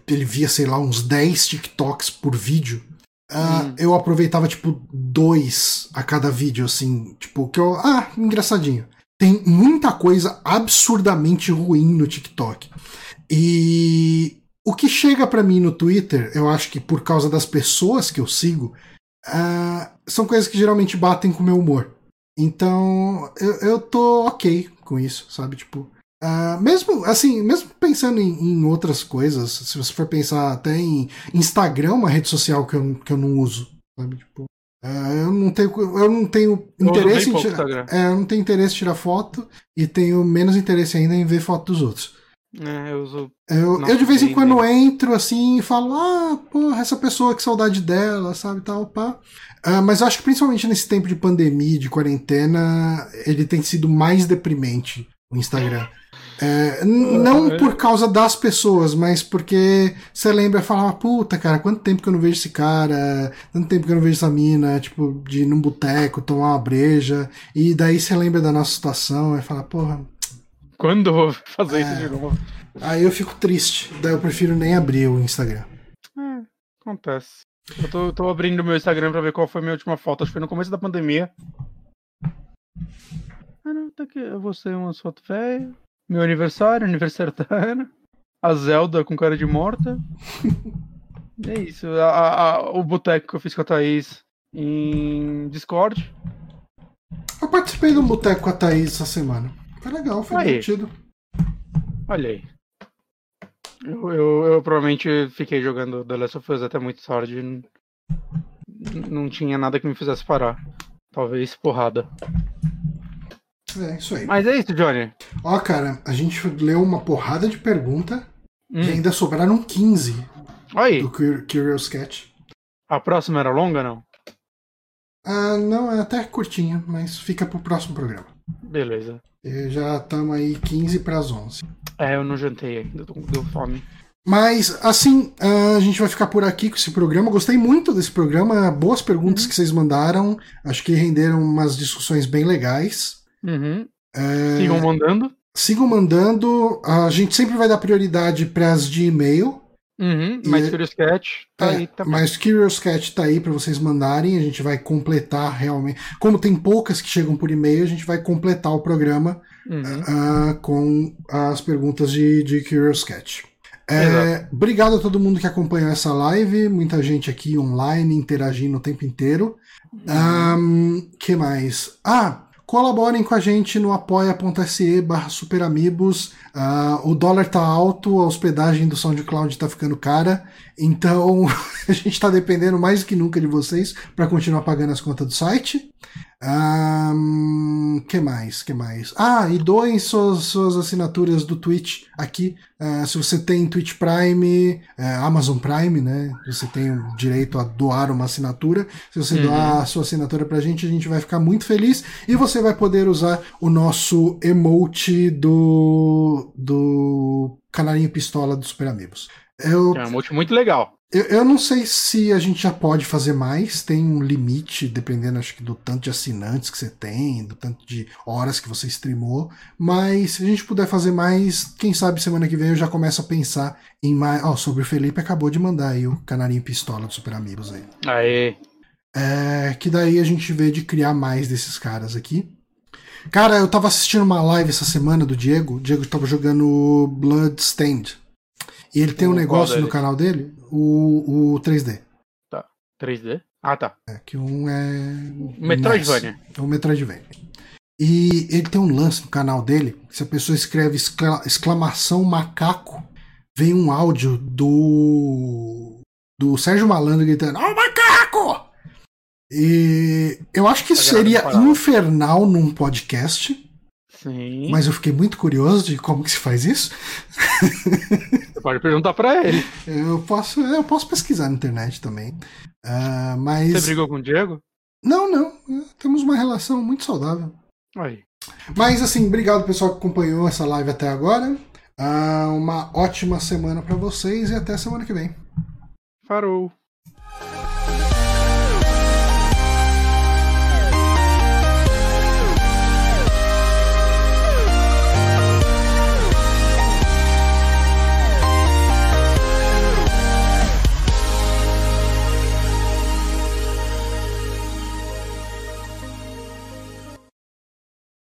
ele, via, sei lá, uns 10 TikToks por vídeo. Uh, eu aproveitava, tipo, dois a cada vídeo, assim, tipo, que eu. Ah, engraçadinho. Tem muita coisa absurdamente ruim no TikTok. E o que chega para mim no Twitter, eu acho que por causa das pessoas que eu sigo, uh, são coisas que geralmente batem com o meu humor. Então, eu, eu tô ok com isso, sabe? Tipo, uh, mesmo assim, mesmo pensando em, em, outras coisas, se você for pensar até em Instagram, uma rede social que eu, que eu não uso, sabe? Tipo, uh, eu não tenho, eu não tenho interesse em tirar, é, eu não tenho interesse em tirar foto e tenho menos interesse ainda em ver foto dos outros. É, eu uso. Eu, eu de vez em quando entro assim e falo, ah, porra, essa pessoa, que saudade dela, sabe, tal, pá. Uh, mas eu acho que principalmente nesse tempo de pandemia, de quarentena, ele tem sido mais deprimente, o Instagram. É, não por causa das pessoas, mas porque você lembra e fala, puta, cara, quanto tempo que eu não vejo esse cara, quanto tempo que eu não vejo essa mina, tipo, de ir num boteco, tomar uma breja, e daí você lembra da nossa situação e fala, porra. Quando eu vou fazer é, isso de novo? Aí eu fico triste, daí eu prefiro nem abrir o Instagram. É, acontece. Eu tô, tô abrindo meu Instagram pra ver qual foi a minha última foto. Acho que foi no começo da pandemia. Ah, não, tá aqui. Eu vou ser uma foto velha. Meu aniversário, aniversário da Ana. A Zelda com cara de morta. é isso. A, a, o boteco que eu fiz com a Thaís em Discord. Eu participei de um boteco com a Thaís essa semana. Foi legal, foi aí. divertido. Olha aí. Eu, eu, eu, provavelmente fiquei jogando The Last of Us até muito tarde. Não tinha nada que me fizesse parar. Talvez porrada. É, isso aí. Mas é isso, Johnny. Ó, cara, a gente leu uma porrada de pergunta hum. e ainda sobraram 15 aí. do Curious Cat. A próxima era longa, não? Ah, não, é até curtinha, mas fica pro próximo programa. Beleza. E já estamos aí 15 para as 11. É, eu não jantei ainda, deu fome. Mas, assim, a gente vai ficar por aqui com esse programa. Gostei muito desse programa. Boas perguntas uhum. que vocês mandaram. Acho que renderam umas discussões bem legais. Uhum. É... Sigam mandando. Sigam mandando. A gente sempre vai dar prioridade para as de e-mail. Uhum, mas Curious Cat tá é, aí também. Mas Curious Cat tá aí para vocês mandarem, a gente vai completar realmente. Como tem poucas que chegam por e-mail, a gente vai completar o programa uhum. uh, com as perguntas de, de Curious Cat. É, obrigado a todo mundo que acompanhou essa live, muita gente aqui online interagindo o tempo inteiro. Uhum. Um, que mais? Ah, Colaborem com a gente no apoia.se barra superamigos. Uh, o dólar tá alto, a hospedagem do SoundCloud tá ficando cara. Então a gente tá dependendo mais do que nunca de vocês para continuar pagando as contas do site. Um, que mais? Que mais? Ah, e doem suas, suas assinaturas do Twitch aqui. Uh, se você tem Twitch Prime, uh, Amazon Prime, né? Você tem o direito a doar uma assinatura. Se você uhum. doar a sua assinatura pra gente, a gente vai ficar muito feliz. E você vai poder usar o nosso emote do, do Canarinho Pistola dos Super Amigos. Eu, é um emote muito legal. Eu, eu, não sei se a gente já pode fazer mais, tem um limite, dependendo, acho que do tanto de assinantes que você tem, do tanto de horas que você streamou, mas se a gente puder fazer mais, quem sabe semana que vem eu já começo a pensar em mais. Ó, oh, sobre o Felipe acabou de mandar aí o canarinho pistola do Super Amigos aí. Aê! É, que daí a gente vê de criar mais desses caras aqui. Cara, eu tava assistindo uma live essa semana do Diego, o Diego tava jogando Bloodstained. E ele tem um negócio no canal dele, o, o 3D. Tá. 3D? Ah, tá. É, que um é. Metroidvania. É um Metroidvania. E ele tem um lance no canal dele, se a pessoa escreve exclamação macaco, vem um áudio do. do Sérgio Malandro gritando: Ó, oh, macaco! E eu acho que isso seria infernal num podcast. Sim. Mas eu fiquei muito curioso de como que se faz isso. Você pode perguntar para ele. Eu posso, eu posso pesquisar na internet também. Uh, mas... Você brigou com o Diego? Não, não. Temos uma relação muito saudável. Aí. Mas assim, obrigado pessoal que acompanhou essa live até agora. Uh, uma ótima semana para vocês e até semana que vem. Farou.